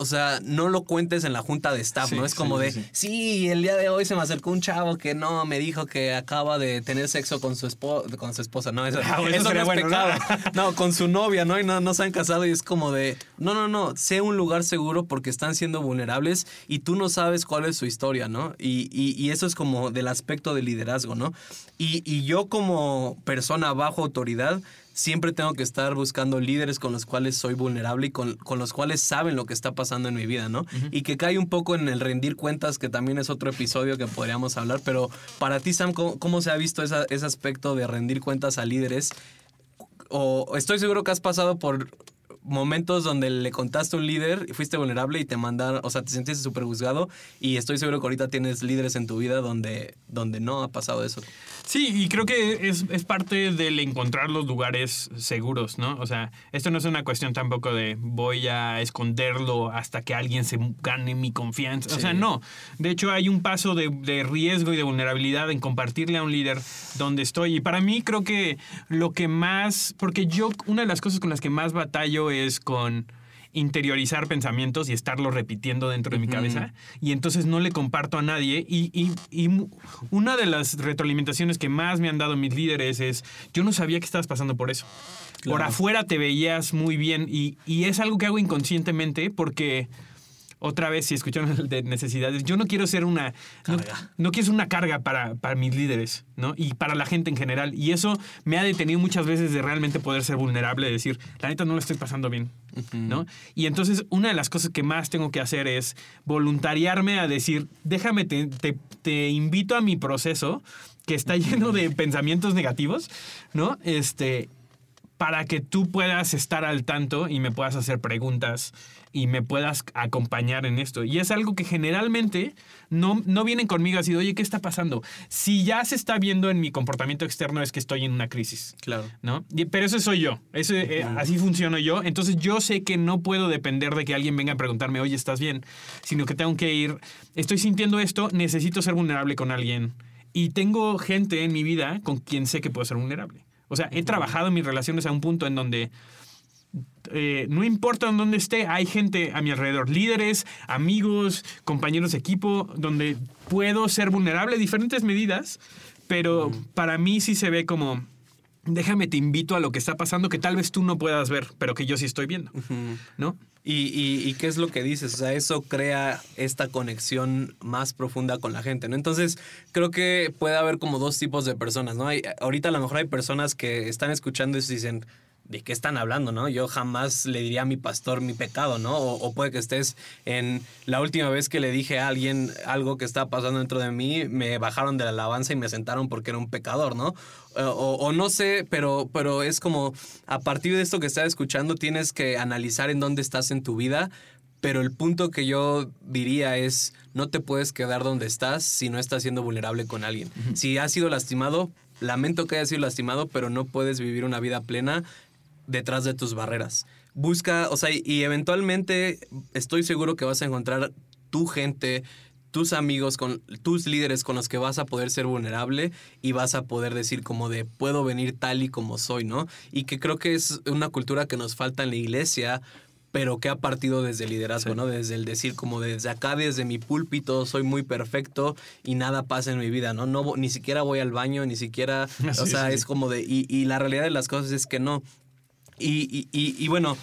o sea, no lo cuentes en la junta de staff, ¿no? Es como de, sí. el día de hoy se me acercó un chavo que no, me dijo que acaba de tener sexo con su, con su esposa. No, eso, ah, no es pecado. ¿no? con su novia, ¿no? Y no, no se han casado y es como de, no, no, no, sé un lugar seguro porque están siendo vulnerables y tú no sabes cuál es su historia, ¿no? Y, y, eso es como del aspecto de liderazgo, ¿no? Y, y yo como persona bajo autoridad, siempre tengo que estar buscando líderes con los cuales soy vulnerable y con, con los cuales saben lo que está pasando en mi vida, ¿no? Y que cae un poco en el rendir cuentas, que también es otro episodio que podríamos hablar, pero para ti, Sam, ¿cómo, se ha visto ese aspecto de rendir cuentas a líderes? O estoy seguro que has pasado por momentos donde le contaste a un líder y fuiste vulnerable y te mandaron, o sea, te sentiste súper juzgado y estoy seguro que ahorita tienes líderes en tu vida donde, donde no ha pasado eso. Sí, y creo que es, es parte del encontrar los lugares seguros, ¿no? O sea, esto no es una cuestión tampoco de voy a esconderlo hasta que alguien se gane mi confianza. O sea, no. De hecho, hay un paso de, de riesgo y de vulnerabilidad en compartirle a un líder donde estoy. Y para mí creo que lo que más, porque yo, una de las cosas con las que más batallo es con interiorizar pensamientos y estarlo repitiendo dentro de mi cabeza. Y entonces no le comparto a nadie. Y, una de las retroalimentaciones que más me han dado mis líderes es, yo no sabía que estabas pasando por eso. Por afuera te veías muy bien y, y es algo que hago inconscientemente porque otra vez, si escucharon de necesidades, yo no quiero ser una. No, quiero ser una carga para, para, mis líderes, ¿no? Y para la gente en general. Y eso me ha detenido muchas veces de realmente poder ser vulnerable, decir, la neta no lo estoy pasando bien, ¿no? Y entonces, una de las cosas que más tengo que hacer es voluntariarme a decir, déjame, te, te, invito a mi proceso que está lleno de pensamientos negativos, ¿no? Este, para que tú puedas estar al tanto y me puedas hacer preguntas y me puedas acompañar en esto. Y es algo que generalmente no, no vienen conmigo así, oye, ¿qué está pasando? Si ya se está viendo en mi comportamiento externo es que estoy en una crisis. Claro. ¿no? Pero eso soy yo, eso, eh, así funciono yo. Entonces yo sé que no puedo depender de que alguien venga a preguntarme, oye, ¿estás bien? Sino que tengo que ir, estoy sintiendo esto, necesito ser vulnerable con alguien y tengo gente en mi vida con quien sé que puedo ser vulnerable. O sea, he trabajado en mis relaciones a un punto en donde eh, no importa en dónde esté, hay gente a mi alrededor, líderes, amigos, compañeros de equipo, donde puedo ser vulnerable, diferentes medidas, pero para mí sí se ve como, déjame te invito a lo que está pasando que tal vez tú no puedas ver, pero que yo sí estoy viendo, ¿no? ¿Y, y, y qué es lo que dices? O sea, eso crea esta conexión más profunda con la gente, ¿no? Entonces, creo que puede haber como dos tipos de personas, ¿no? Hay, ahorita a lo mejor hay personas que están escuchando y dicen, ¿de qué están hablando, no? Yo jamás le diría a mi pastor mi pecado, ¿no? O, o, puede que estés en la última vez que le dije a alguien algo que estaba pasando dentro de mí, me bajaron de la alabanza y me sentaron porque era un pecador, ¿no? O, o, no sé, pero, pero es como a partir de esto que estás escuchando tienes que analizar en dónde estás en tu vida. Pero el punto que yo diría es, no te puedes quedar donde estás si no estás siendo vulnerable con alguien. Uh -huh. Si has sido lastimado, lamento que hayas sido lastimado, pero no puedes vivir una vida plena detrás de tus barreras. Busca, o sea, y eventualmente estoy seguro que vas a encontrar tu gente, tus amigos, con tus líderes con los que vas a poder ser vulnerable y vas a poder decir como de puedo venir tal y como soy, ¿no? Y que creo que es una cultura que nos falta en la iglesia pero que ha partido desde el liderazgo, sí. ¿no? Desde el decir como desde acá, desde mi púlpito, soy muy perfecto y nada pasa en mi vida, ¿no? no ni siquiera voy al baño, ni siquiera, sí, o sea, sí. es como de, y, y, la realidad de las cosas es que no. Y, y, y bueno,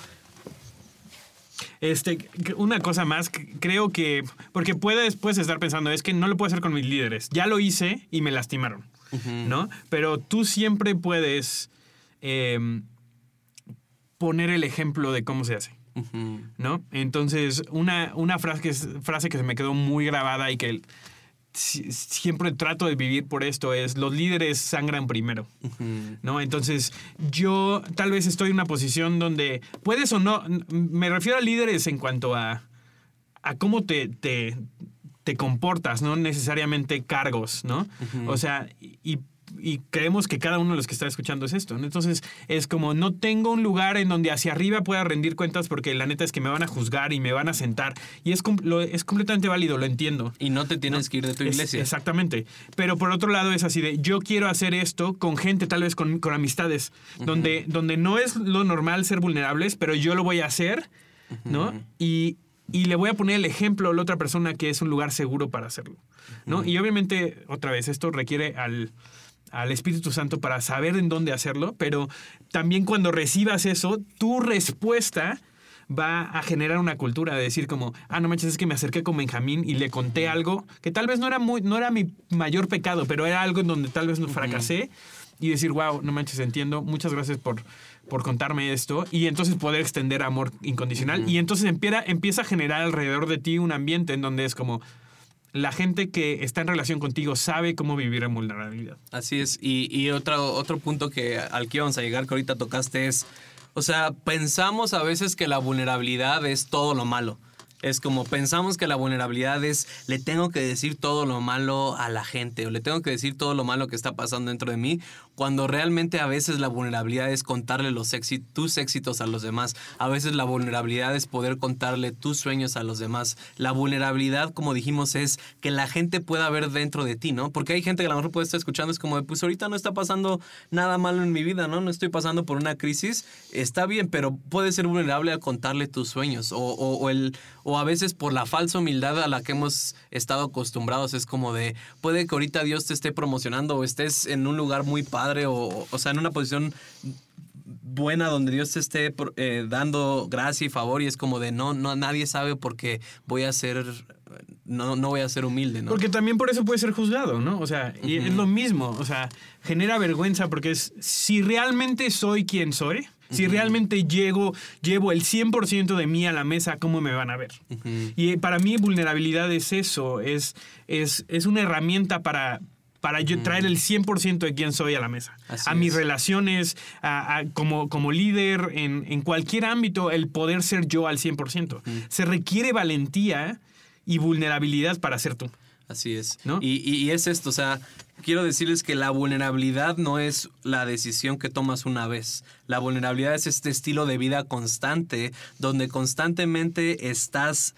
este, una cosa más, creo que, porque puedes, puedes estar pensando, es que no lo puedo hacer con mis líderes. Ya lo hice y me lastimaron, uh -huh. ¿no? Pero tú siempre puedes eh, poner el ejemplo de cómo se hace. Uh -huh. ¿No? Entonces, una, una frase, que, frase que se me quedó muy grabada y que siempre trato de vivir por esto es los líderes sangran primero, uh -huh. ¿no? Entonces yo tal vez estoy en una posición donde puedes o no, me refiero a líderes en cuanto a, a cómo te, te, te comportas, no necesariamente cargos, ¿no? Uh -huh. O sea, y y creemos que cada uno de los que está escuchando es esto. ¿no? Entonces es como no tengo un lugar en donde hacia arriba pueda rendir cuentas porque la neta es que me van a juzgar y me van a sentar. Y es, lo, es completamente válido, lo entiendo. Y no te tienes ¿no? que ir de tu iglesia. Es, exactamente. Pero por otro lado es así de yo quiero hacer esto con gente, tal vez con, con amistades, uh -huh. donde, donde no es lo normal ser vulnerables, pero yo lo voy a hacer, uh -huh. ¿no? Y, y le voy a poner el ejemplo a la otra persona que es un lugar seguro para hacerlo, ¿no? Uh -huh. Y obviamente, otra vez, esto requiere al al Espíritu Santo para saber en dónde hacerlo, pero también cuando recibas eso, tu respuesta va a generar una cultura de decir como, ah, no manches, es que me acerqué con Benjamín y le conté algo que tal vez no era, muy, no era mi mayor pecado, pero era algo en donde tal vez no fracasé y decir, wow, no manches, entiendo, muchas gracias por, por contarme esto y entonces poder extender amor incondicional. Uh -huh. y entonces empieza, empieza a generar alrededor de ti un ambiente en donde es como, la gente que está en relación contigo sabe cómo vivir en vulnerabilidad. Así es. Y, otro, otro punto que al que íbamos a llegar, que ahorita tocaste, es, o sea, pensamos a veces que la vulnerabilidad es todo lo malo. Es como pensamos que la vulnerabilidad es le tengo que decir todo lo malo a la gente o le tengo que decir todo lo malo que está pasando dentro de mí, cuando realmente a veces la vulnerabilidad es contarle los éxitos, tus éxitos a los demás. A veces la vulnerabilidad es poder contarle tus sueños a los demás. La vulnerabilidad, como dijimos, es que la gente pueda ver dentro de ti, ¿no? Porque hay gente que a lo mejor puede estar escuchando, es como, pues ahorita no está pasando nada malo en mi vida, ¿no? No estoy pasando por una crisis. Está bien, pero puede ser vulnerable a contarle tus sueños o, o, o el... O a veces por la falsa humildad a la que hemos estado acostumbrados es como de, puede que ahorita Dios te esté promocionando o estés en un lugar muy padre o, o sea, en una posición buena donde Dios te esté eh, dando gracia y favor y es como de no, no, nadie sabe porque voy a ser, no, no voy a ser humilde, ¿no? Porque también por eso puede ser juzgado, ¿no? O sea, y uh -huh. es lo mismo, o sea, genera vergüenza porque es, si realmente soy quien soy, si uh -huh. realmente llego, llevo el 100% de mí a la mesa, ¿cómo me van a ver? Uh -huh. Y para mí vulnerabilidad es eso, es, es, es una herramienta para, para yo traer el 100% de quién soy a la mesa. Así a es. mis relaciones, a, a, como, como líder, en, en, cualquier ámbito, el poder ser yo al 100%. Uh -huh. Se requiere valentía y vulnerabilidad para ser tú. Así es. ¿No? Y, y, y, es esto, o sea, quiero decirles que la vulnerabilidad no es la decisión que tomas una vez. La vulnerabilidad es este estilo de vida constante, donde constantemente estás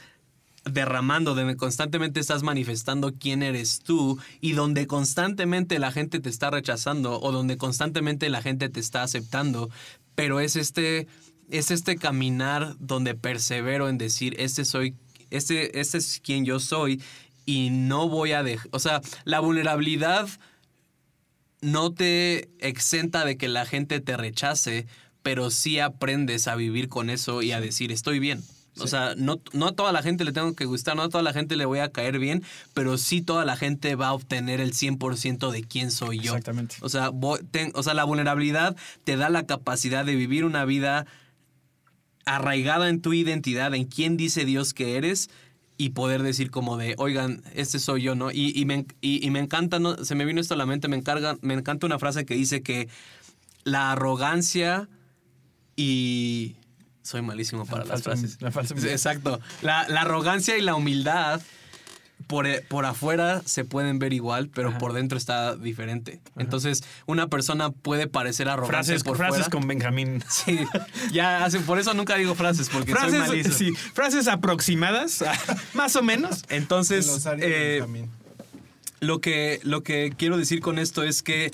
derramando, donde constantemente estás manifestando quién eres tú y donde constantemente la gente te está rechazando o donde constantemente la gente te está aceptando, pero es este es este caminar donde persevero en decir, este soy este este es quien yo soy y no voy a dejar, o sea, la vulnerabilidad no te exenta de que la gente te rechace, pero sí aprendes a vivir con eso y a decir, estoy bien. O sea, no, no a toda la gente le tengo que gustar, no a toda la gente le voy a caer bien, pero sí toda la gente va a obtener el 100% de quién soy yo. Exactamente. O sea, o sea, la vulnerabilidad te da la capacidad de vivir una vida arraigada en tu identidad, en quién dice Dios que eres y poder decir como de, oigan, este soy yo, ¿no? Y, me, y, me encanta, ¿no? se me vino esto a la mente, me, encarga, me encanta una frase que dice que la arrogancia y... Soy malísimo para las frases. La falsa Exacto. La, la arrogancia y la humildad por, eh, por afuera se pueden ver igual, pero por dentro está diferente. Entonces, una persona puede parecer arrogante frases, por frases con Benjamín. Sí, ya hacen, por eso nunca digo frases, porque frases, soy malísimo. Sí, frases aproximadas, más o menos. Entonces, eh, lo, que, lo que quiero decir con esto es que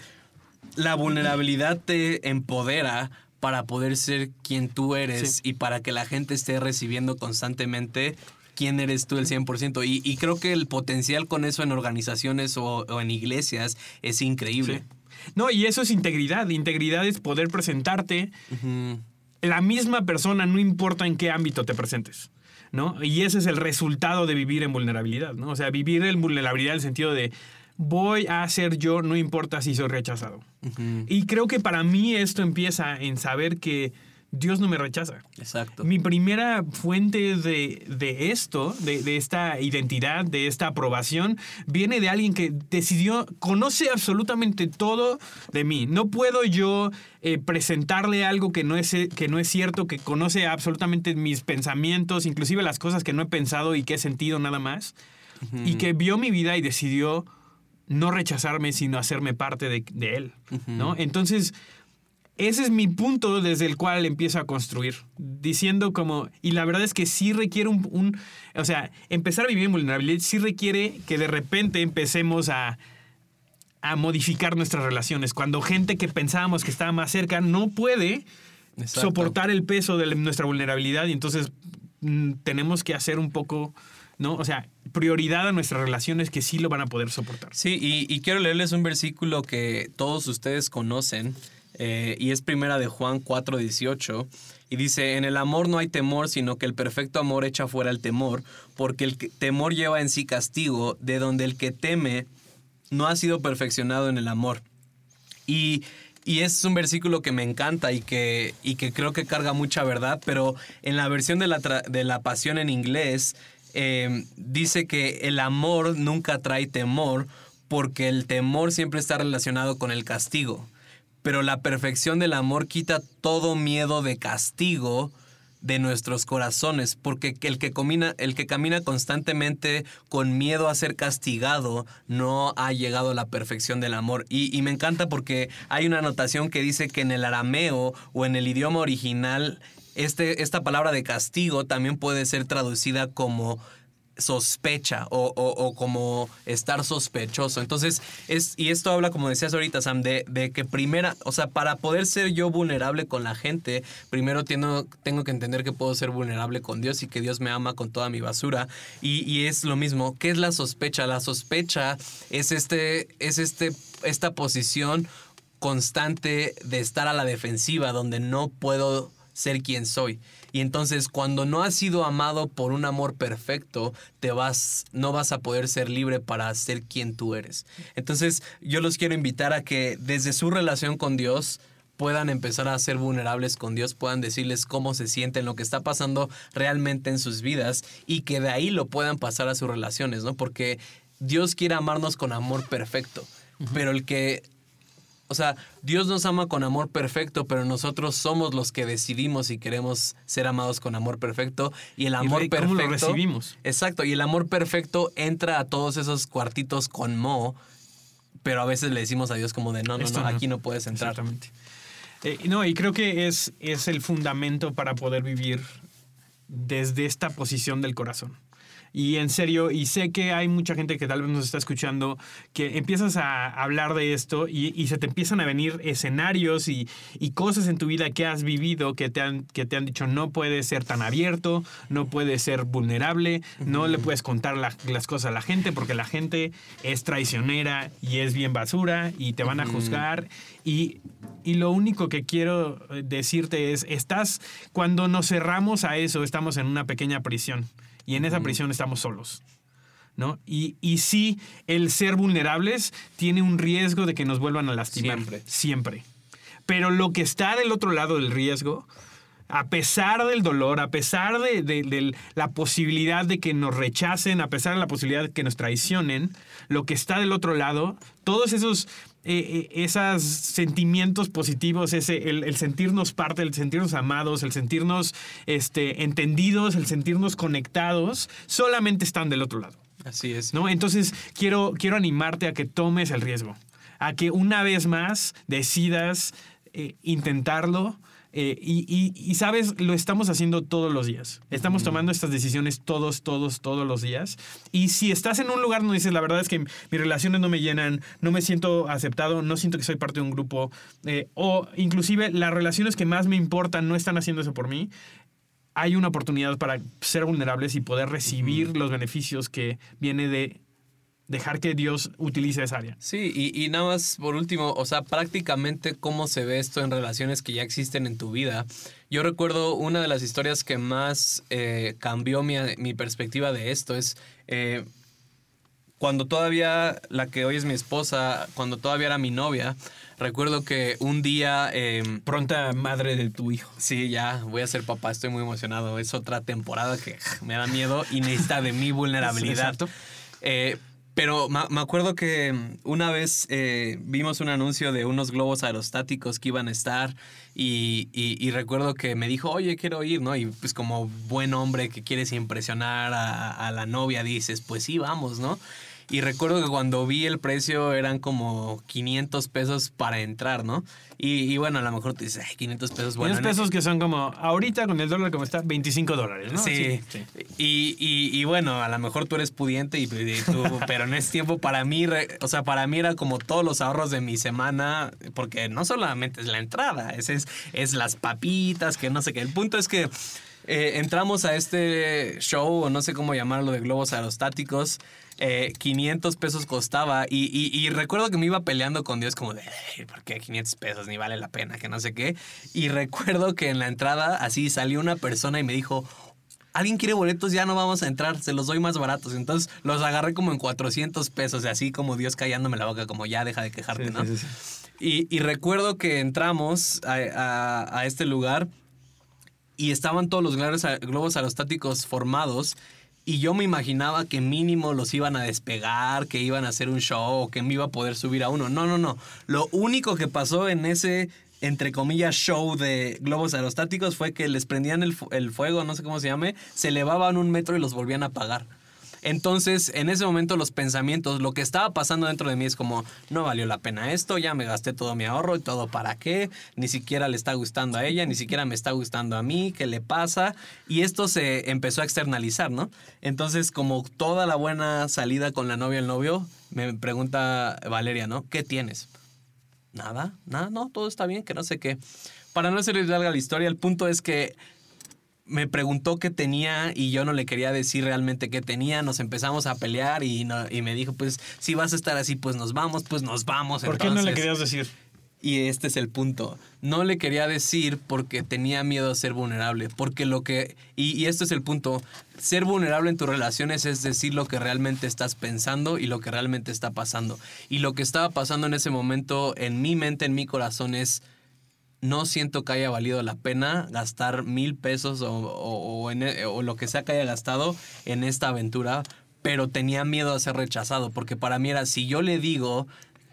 la vulnerabilidad te empodera para poder ser quien tú eres y para que la gente esté recibiendo constantemente quién eres tú el 100%. Y, y creo que el potencial con eso en organizaciones o, en iglesias es increíble. No, y eso es integridad. Integridad es poder presentarte la misma persona, no importa en qué ámbito te presentes. ¿no? Y ese es el resultado de vivir en vulnerabilidad, ¿no? O sea, vivir en vulnerabilidad en el sentido de voy a ser yo, no importa si soy rechazado. Y creo que para mí esto empieza en saber que Dios no me rechaza. Exacto. Mi primera fuente de, esto, de, esta identidad, de esta aprobación, viene de alguien que decidió, conoce absolutamente todo de mí. No puedo yo eh, presentarle algo que no, es, que no es cierto, que conoce absolutamente mis pensamientos, inclusive las cosas que no he pensado y que he sentido nada más, y que vio mi vida y decidió no rechazarme, sino hacerme parte de, él. ¿no? Entonces ese es mi punto desde el cual empiezo a construir, diciendo como, y la verdad es que sí requiere un, o sea, empezar a vivir en vulnerabilidad sí requiere que de repente empecemos a, a modificar nuestras relaciones. Cuando gente que pensábamos que estaba más cerca no puede soportar el peso de nuestra vulnerabilidad y entonces mm, tenemos que hacer un poco... ¿no? O sea, prioridad a nuestras relaciones que sí lo van a poder soportar. Sí, y, quiero leerles un versículo que todos ustedes conocen, eh, y es primera de Juan 4:18, y dice, en el amor no hay temor, sino que el perfecto amor echa fuera el temor, porque el temor lleva en sí castigo, de donde el que teme no ha sido perfeccionado en el amor. Y, y es un versículo que me encanta y que, y que creo que carga mucha verdad, pero en la versión de la, de la pasión en inglés, eh, dice que el amor nunca trae temor, porque el temor siempre está relacionado con el castigo pero la perfección del amor quita todo miedo de castigo de nuestros corazones, porque el que, camina, el que camina constantemente con miedo a ser castigado no ha llegado a la perfección del amor. Y, me encanta porque hay una anotación que dice que en el arameo o en el idioma original, este, esta palabra de castigo también puede ser traducida como sospecha o, como estar sospechoso. Entonces, es, y esto habla, como decías ahorita, Sam, de, de, que primera, o sea, para poder ser yo vulnerable con la gente, primero tengo, tengo que entender que puedo ser vulnerable con Dios y que Dios me ama con toda mi basura. Y, y es lo mismo, ¿qué es la sospecha? La sospecha es, este, es este, esta posición constante de estar a la defensiva, donde no puedo ser quien soy. Y entonces cuando no has sido amado por un amor perfecto, te vas no vas a poder ser libre para ser quien tú eres. Entonces, yo los quiero invitar a que desde su relación con Dios puedan empezar a ser vulnerables con Dios, puedan decirles cómo se sienten, lo que está pasando realmente en sus vidas y que de ahí lo puedan pasar a sus relaciones, ¿no? Porque Dios quiere amarnos con amor perfecto, pero el que o sea, Dios nos ama con amor perfecto, pero nosotros somos los que decidimos si queremos ser amados con amor perfecto. Y el amor perfecto. ¿cómo lo recibimos? Exacto. Y el amor perfecto entra a todos esos cuartitos con mo, pero a veces le decimos a Dios como de no, no, no, aquí no puedes entrar. Exactamente. Eh, no, y creo que es, es el fundamento para poder vivir desde esta posición del corazón. Y en serio, y sé que hay mucha gente que tal vez nos está escuchando, que empiezas a hablar de esto y, se te empiezan a venir escenarios y, cosas en tu vida que has vivido que te han, que te han dicho no puedes ser tan abierto, no puedes ser vulnerable, no le puedes contar las cosas a la gente porque la gente es traicionera y es bien basura y te van a juzgar. Y, y lo único que quiero decirte es, estás, cuando nos cerramos a eso, estamos en una pequeña prisión y en esa prisión estamos solos. ¿No? Y, y sí, el ser vulnerables tiene un riesgo de que nos vuelvan a lastimar. Siempre. Siempre. Pero lo que está del otro lado del riesgo, a pesar del dolor, a pesar de, de, la posibilidad de que nos rechacen, a pesar de la posibilidad de que nos traicionen, lo que está del otro lado, todos esos eh, eh, esos sentimientos positivos, ese, el, sentirnos parte, el sentirnos amados, el sentirnos este, entendidos, el sentirnos conectados, solamente están del otro lado. Así es. ¿no? Entonces, quiero, quiero animarte a que tomes el riesgo, a que una vez más decidas eh, intentarlo, eh, y, sabes, lo estamos haciendo todos los días. Estamos tomando estas decisiones todos, todos, todos los días. Y si estás en un lugar donde dices, la verdad es que mis relaciones no me llenan, no me siento aceptado, no siento que soy parte de un grupo, eh, o inclusive las relaciones que más me importan no están haciendo eso por mí, hay una oportunidad para ser vulnerables y poder recibir los beneficios que viene de dejar que Dios utilice esa área. Sí, y, nada más por último, o sea, prácticamente cómo se ve esto en relaciones que ya existen en tu vida. Yo recuerdo una de las historias que más eh, cambió mi, perspectiva de esto es eh, cuando todavía la que hoy es mi esposa, cuando todavía era mi novia. Recuerdo que un día... Em, Pronta madre de tu hijo. Sí, ya voy a ser papá, estoy muy emocionado. Es otra temporada que me da miedo y necesita de mi vulnerabilidad. Exacto. Eh, pero me acuerdo que una vez eh, vimos un anuncio de unos globos aerostáticos que iban a estar y, recuerdo que me dijo, oye, quiero ir, ¿no? Y pues como buen hombre que quieres impresionar a, a la novia, dices, pues sí, vamos, ¿no? Y recuerdo que cuando vi el precio eran como 500 pesos para entrar, ¿no? Y, bueno, a lo mejor te dices, 500 pesos, bueno. 500 pesos que son como, ahorita con el dólar como está, 25 dólares, ¿no? Sí. Y, y, bueno, a lo mejor tú eres pudiente, y, tú, pero en ese tiempo para mí, o sea, para mí era como todos los ahorros de mi semana, porque no solamente es la entrada, es, es, es las papitas, que no sé qué. El punto es que eh, entramos a este show, o no sé cómo llamarlo, de globos aerostáticos. 500 eh, pesos costaba y, recuerdo que me iba peleando con Dios como de, ¿por qué 500 pesos? Ni vale la pena, que no sé qué. Y recuerdo que en la entrada así salió una persona y me dijo, alguien quiere boletos, ya no vamos a entrar, se los doy más baratos. Entonces los agarré como en 400 pesos, y así como Dios callándome la boca, como ya deja de quejarte, ¿no? y, recuerdo que entramos a este lugar y estaban todos los globos aerostáticos formados y yo me imaginaba que mínimo los iban a despegar, que iban a hacer un show, que me iba a poder subir a uno. No, no, no. Lo único que pasó en ese, entre comillas, show de globos aerostáticos fue que les prendían el, el fuego, no sé cómo se llame, se elevaban un metro y los volvían a apagar. Entonces, en ese momento los pensamientos, lo que estaba pasando dentro de mí es como, no valió la pena esto, ya me gasté todo mi ahorro y todo para qué, ni siquiera le está gustando a ella, ni siquiera me está gustando a mí, ¿qué le pasa? Y esto se empezó a externalizar, ¿no? Entonces, como toda la buena salida con la novia el novio, me pregunta Valeria, ¿no? ¿Qué tienes? Nada, nada, no, todo está bien, que no sé qué. Para no hacerles larga la historia, el punto es que me preguntó qué tenía y yo no le quería decir realmente qué tenía. Nos empezamos a pelear y, y me dijo, pues si vas a estar así, pues nos vamos, pues nos vamos. ¿Por qué no le querías decir? Y este es el punto. No le quería decir porque tenía miedo a ser vulnerable. Porque lo que. Y, y este es el punto. Ser vulnerable en tus relaciones es decir lo que realmente estás pensando y lo que realmente está pasando. Y lo que estaba pasando en ese momento en mi mente, en mi corazón es no siento que haya valido la pena gastar mil pesos o, e, o, lo que sea que haya gastado en esta aventura, pero tenía miedo a ser rechazado, porque para mí era, si yo le digo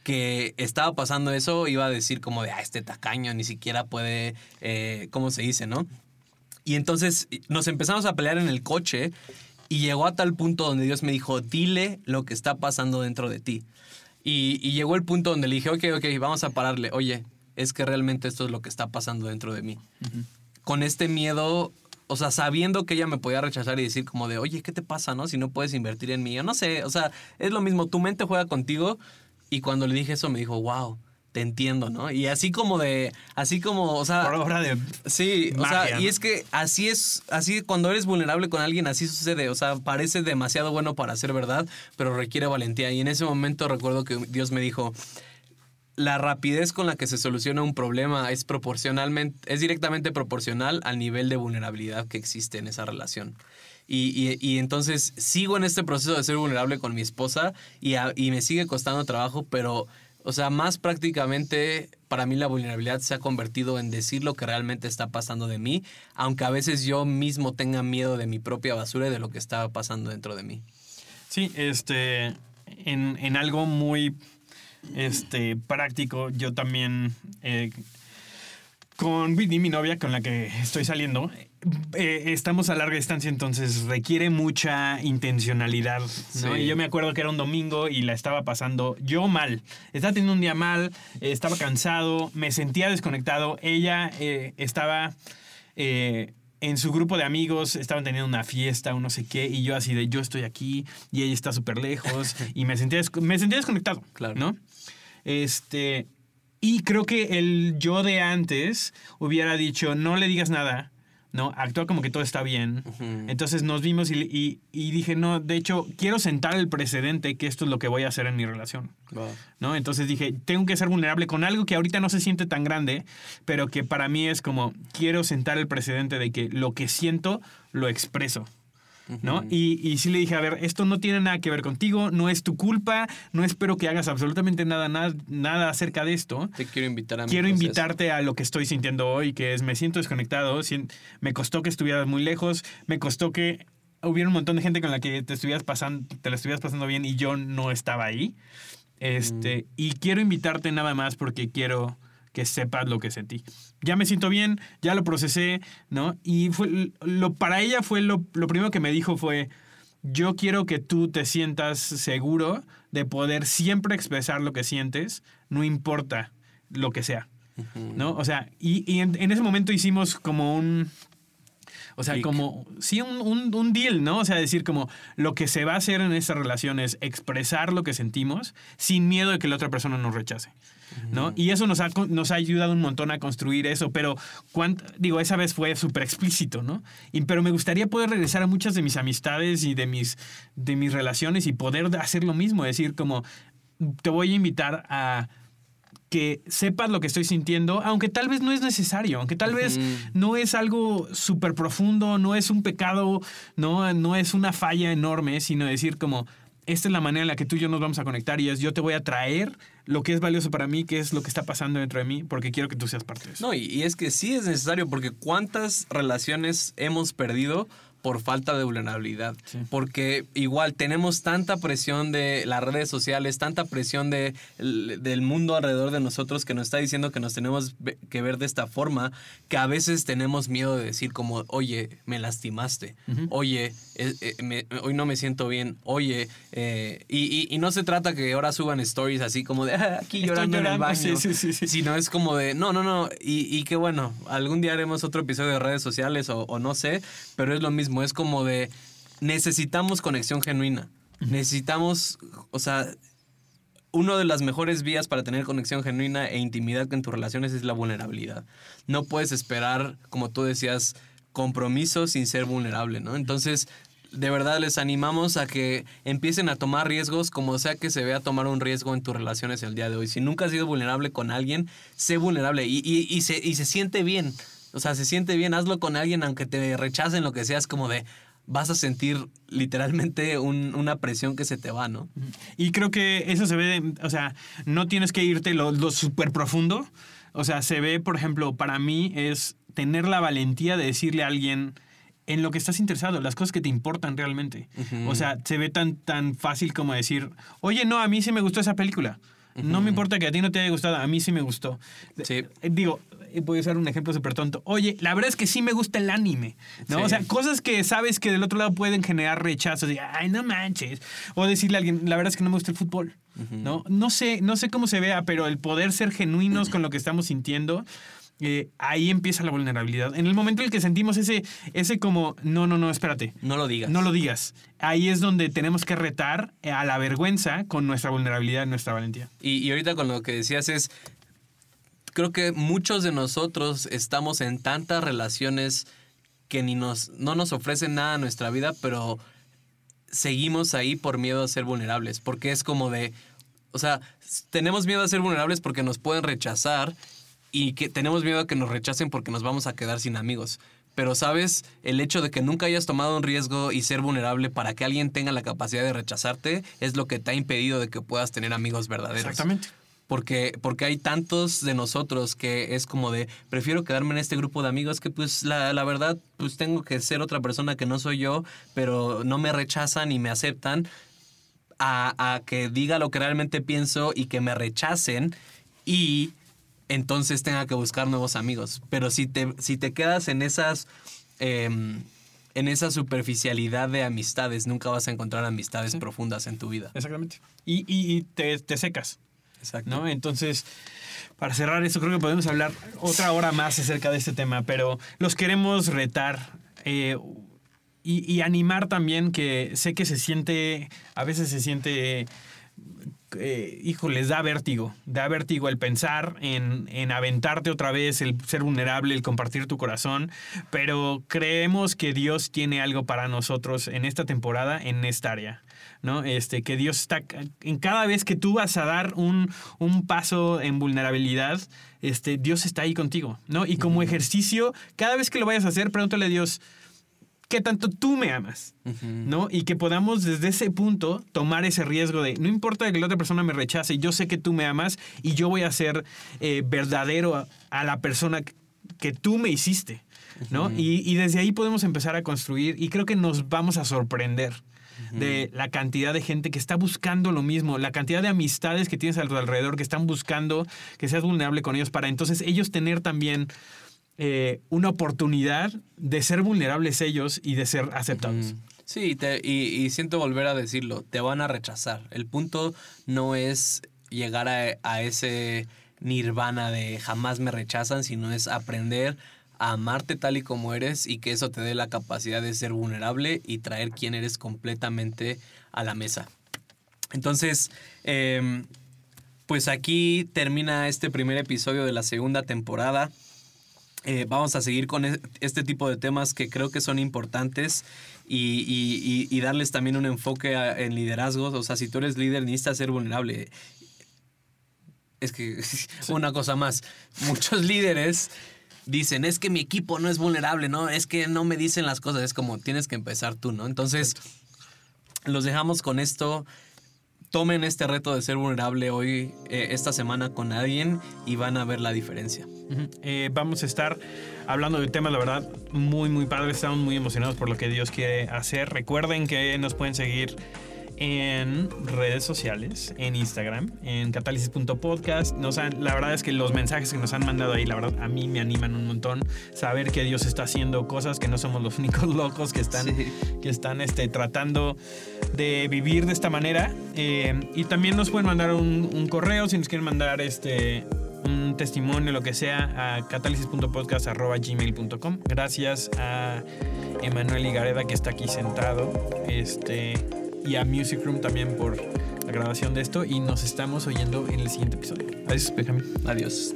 que estaba pasando eso, iba a decir como de, ah, este tacaño ni siquiera puede, eh, ¿cómo se dice, no? Y entonces nos empezamos a pelear en el coche y llegó a tal punto donde Dios me dijo, dile lo que está pasando dentro de ti. Y, y llegó el punto donde le dije, ok, ok, vamos a pararle, oye, es que realmente esto es lo que está pasando dentro de mí. Con este miedo o sea, sabiendo que ella me podía rechazar y decir como de, oye, ¿qué te pasa, no? Si no puedes invertir en mí. Yo no sé, o sea, es lo mismo, tu mente juega contigo y cuando le dije eso me dijo, wow, te entiendo, ¿no? Y así como de, así como, o sea... Por obra de... Sí, o sea, ¿no? y es que así es, así cuando eres vulnerable con alguien, así sucede, o sea, parece demasiado bueno para ser verdad, pero requiere valentía. Y en ese momento recuerdo que Dios me dijo, la rapidez con la que se soluciona un problema es proporcionalmente, es directamente proporcional al nivel de vulnerabilidad que existe en esa relación. Y, y- entonces sigo en este proceso de ser vulnerable con mi esposa y, y me sigue costando trabajo, pero, o sea, más prácticamente para mí la vulnerabilidad se ha convertido en decir lo que realmente está pasando de mí, aunque a veces yo mismo tenga miedo de mi propia basura y de lo que está pasando dentro de mí. Sí, este, en, en algo muy este, práctico, yo también, eh, con Whitney, mi novia con la que estoy saliendo, eh, estamos a larga distancia, entonces requiere mucha intencionalidad. ¿no? Sí. Y yo me acuerdo que era un domingo y la estaba pasando yo mal. Estaba teniendo un día mal, eh, estaba cansado, me sentía desconectado. Ella eh, estaba... eh, en su grupo de amigos estaban teniendo una fiesta o no sé qué, y yo así de yo estoy aquí y ella está súper lejos, y me sentía, me sentía desconectado, Claro. ¿no? Este, y creo que el yo de antes hubiera dicho, no le digas nada, ¿no? Actúa como que todo está bien. Entonces nos vimos y, y- y dije, no, de hecho, quiero sentar el precedente que esto es lo que voy a hacer en mi relación. ¿no? Entonces dije, tengo que ser vulnerable con algo que ahorita no se siente tan grande, pero que para mí es como, quiero sentar el precedente de que lo que siento lo expreso. ¿No? Y, y sí le dije, a ver, esto no tiene nada que ver contigo, no es tu culpa, no espero que hagas absolutamente nada, nada, nada acerca de esto. Te quiero invitar a Quiero invitarte a lo que estoy sintiendo hoy, que es me siento desconectado, me costó que estuvieras muy lejos, me costó que hubiera un montón de gente con la que te estuvieras pasando, te la estuvieras pasando bien y yo no estaba ahí. Este, y quiero invitarte nada más porque quiero que sepas lo que sentí. Ya me siento bien, ya lo procesé, ¿no? Y fue lo para ella fue lo, lo primero que me dijo fue yo quiero que tú te sientas seguro de poder siempre expresar lo que sientes, no importa lo que sea. ¿No? O sea, y, y en, en ese momento hicimos como un. O sea, como. Sí, un, un- un deal, ¿no? O sea, decir como lo que se va a hacer en esa relación es expresar lo que sentimos sin miedo de que la otra persona nos rechace. ¿No? Y eso nos ha, nos ha ayudado un montón a construir eso, pero digo, esa vez fue súper explícito, ¿no? Y, pero me gustaría poder regresar a muchas de mis amistades y de mis, de mis relaciones y poder hacer lo mismo, decir como, te voy a invitar a que sepas lo que estoy sintiendo, aunque tal vez no es necesario, aunque tal vez no es algo súper profundo, no es un pecado, no, no es una falla enorme, sino decir como, esta es la manera en la que tú y yo nos vamos a conectar y es yo te voy a traer lo que es valioso para mí, que es lo que está pasando dentro de mí, porque quiero que tú seas parte de eso. No, y, y es que sí es necesario porque cuántas relaciones hemos perdido por falta de vulnerabilidad. Sí. Porque igual tenemos tanta presión de las redes sociales, tanta presión de, el- del mundo alrededor de nosotros que nos está diciendo que nos tenemos que ver de esta forma, que a veces tenemos miedo de decir como, oye, me lastimaste, oye, eh, eh, me- hoy no me siento bien, oye, eh, y, y- y no se trata que ahora suban stories así como de, "Ah, aquí llorando, en el baño. sí, sí. Sino es como de, no, no, no, y, y que bueno, algún día haremos otro episodio de redes sociales o, o no sé, pero es lo mismo, es como de, necesitamos conexión genuina, necesitamos, o sea, una de las mejores vías para tener conexión genuina e intimidad con tus relaciones es la vulnerabilidad. No puedes esperar, como tú decías, compromiso sin ser vulnerable, ¿no? Entonces, de verdad les animamos a que empiecen a tomar riesgos como sea que se vea tomar un riesgo en tus relaciones el día de hoy. Si nunca has sido vulnerable con alguien, sé vulnerable y, y- y se, y se siente bien. O sea, se siente bien, hazlo con alguien aunque te rechacen lo que seas como de vas a sentir literalmente un- una presión que se te va, ¿no? Y creo que eso se ve, de- o sea, no tienes que irte lo, lo súper profundo. O sea, se ve, por ejemplo, para mí es tener la valentía de decirle a alguien en lo que estás interesado, las cosas que te importan realmente. O sea, se ve tan, tan fácil como decir, oye, no, a mí sí me gustó esa película. No me importa que a ti no te haya gustado, a mí sí me gustó. Sí. Digo, eh, voy a usar un ejemplo súper tonto. Oye, la verdad es que sí me gusta el anime, ¿no? Sí. O sea, cosas que sabes que del otro lado pueden generar rechazos. de, Ay, no manches. O decirle a alguien, la verdad es que no me gusta el fútbol, ¿no? No sé, no sé cómo se vea, pero el poder ser genuinos con lo que estamos sintiendo eh, ahí empieza la vulnerabilidad. En el momento en el que sentimos ese, ese como, no, no, no, espérate. No lo digas. No lo digas. Ahí es donde tenemos que retar a la vergüenza con nuestra vulnerabilidad, nuestra valentía. Y, y ahorita con lo que decías es, creo que muchos de nosotros estamos en tantas relaciones que ni nos, no nos ofrecen nada a nuestra vida, pero seguimos ahí por miedo a ser vulnerables, porque es como de, o sea, tenemos miedo a ser vulnerables porque nos pueden rechazar y que tenemos miedo a que nos rechacen porque nos vamos a quedar sin amigos. Pero sabes, el hecho de que nunca hayas tomado un riesgo y ser vulnerable para que alguien tenga la capacidad de rechazarte es lo que te ha impedido de que puedas tener amigos verdaderos. Exactamente. Porque, porque hay tantos de nosotros que es como de, prefiero quedarme en este grupo de amigos que pues la, la verdad, pues tengo que ser otra persona que no soy yo, pero no me rechazan y me aceptan, a, a que diga lo que realmente pienso y que me rechacen y entonces tenga que buscar nuevos amigos. Pero si te, si te quedas en esas... em, en esa superficialidad de amistades, nunca vas a encontrar amistades profundas en tu vida. Exactamente. Y, y- y te, te secas. Exacto. ¿no? Entonces, para cerrar esto, creo que podemos hablar otra hora más acerca de este tema, pero los queremos retar eh, y, animar también que sé que se siente, a veces se siente, eh, hijo, les da vértigo, da vértigo el pensar en, en aventarte otra vez, el ser vulnerable, el compartir tu corazón, pero creemos que Dios tiene algo para nosotros en esta temporada, en esta área. ¿No? Este, que Dios está en cada vez que tú vas a dar un, un paso en vulnerabilidad, este, Dios está ahí contigo, ¿no? Y como ejercicio, cada vez que lo vayas a hacer, pregúntale a Dios, ¿qué tanto tú me amas? ¿No? Y que podamos desde ese punto tomar ese riesgo de, no importa que la otra persona me rechace, yo sé que tú me amas y yo voy a ser eh, verdadero a, a la persona que- que tú me hiciste, ¿no? y, y desde ahí podemos empezar a construir y creo que nos vamos a sorprender de la cantidad de gente que está buscando lo mismo, la cantidad de amistades que tienes a tu alrededor que están buscando que seas vulnerable con ellos para entonces ellos tener también eh, una oportunidad de ser vulnerables ellos y de ser aceptados. Sí, te- y, y siento volver a decirlo, te van a rechazar. El punto no es llegar a, a ese nirvana de jamás me rechazan, sino es aprender a amarte tal y como eres y que eso te dé la capacidad de ser vulnerable y traer quién eres completamente a la mesa. Entonces, em, pues aquí termina este primer episodio de la segunda temporada. Eh, vamos a seguir con e- este tipo de temas que creo que son importantes y, y- y- y darles también un enfoque a- en liderazgos. O sea, si tú eres líder, necesitas ser vulnerable. Es que una cosa más, muchos líderes dicen, es que mi equipo no es vulnerable, ¿no? Es que no me dicen las cosas, es como tienes que empezar tú, ¿no? Entonces, los dejamos con esto. Tomen este reto de ser vulnerable hoy, eh, esta semana con alguien y van a ver la diferencia. Eh, vamos a estar hablando de temas, la verdad, muy, muy padres. Estamos muy emocionados por lo que Dios quiere hacer. Recuerden que nos pueden seguir en redes sociales, en Instagram, en catálisis.podcast. Nos han- la verdad es que los mensajes que nos han mandado ahí, la verdad, a mí me animan un montón. Saber que Dios está haciendo cosas, que no somos los únicos locos que están, Sí. que están este, tratando de vivir de esta manera. Eh, y también nos pueden mandar un, un correo si nos quieren mandar este un testimonio, lo que sea, a catálisis.podcast.gmail.com. Gracias a Emanuel Igareda que está aquí sentado. Este, y a Music Room también por la grabación de esto. Y nos estamos oyendo en el siguiente episodio. Adiós, Benjamín. Adiós.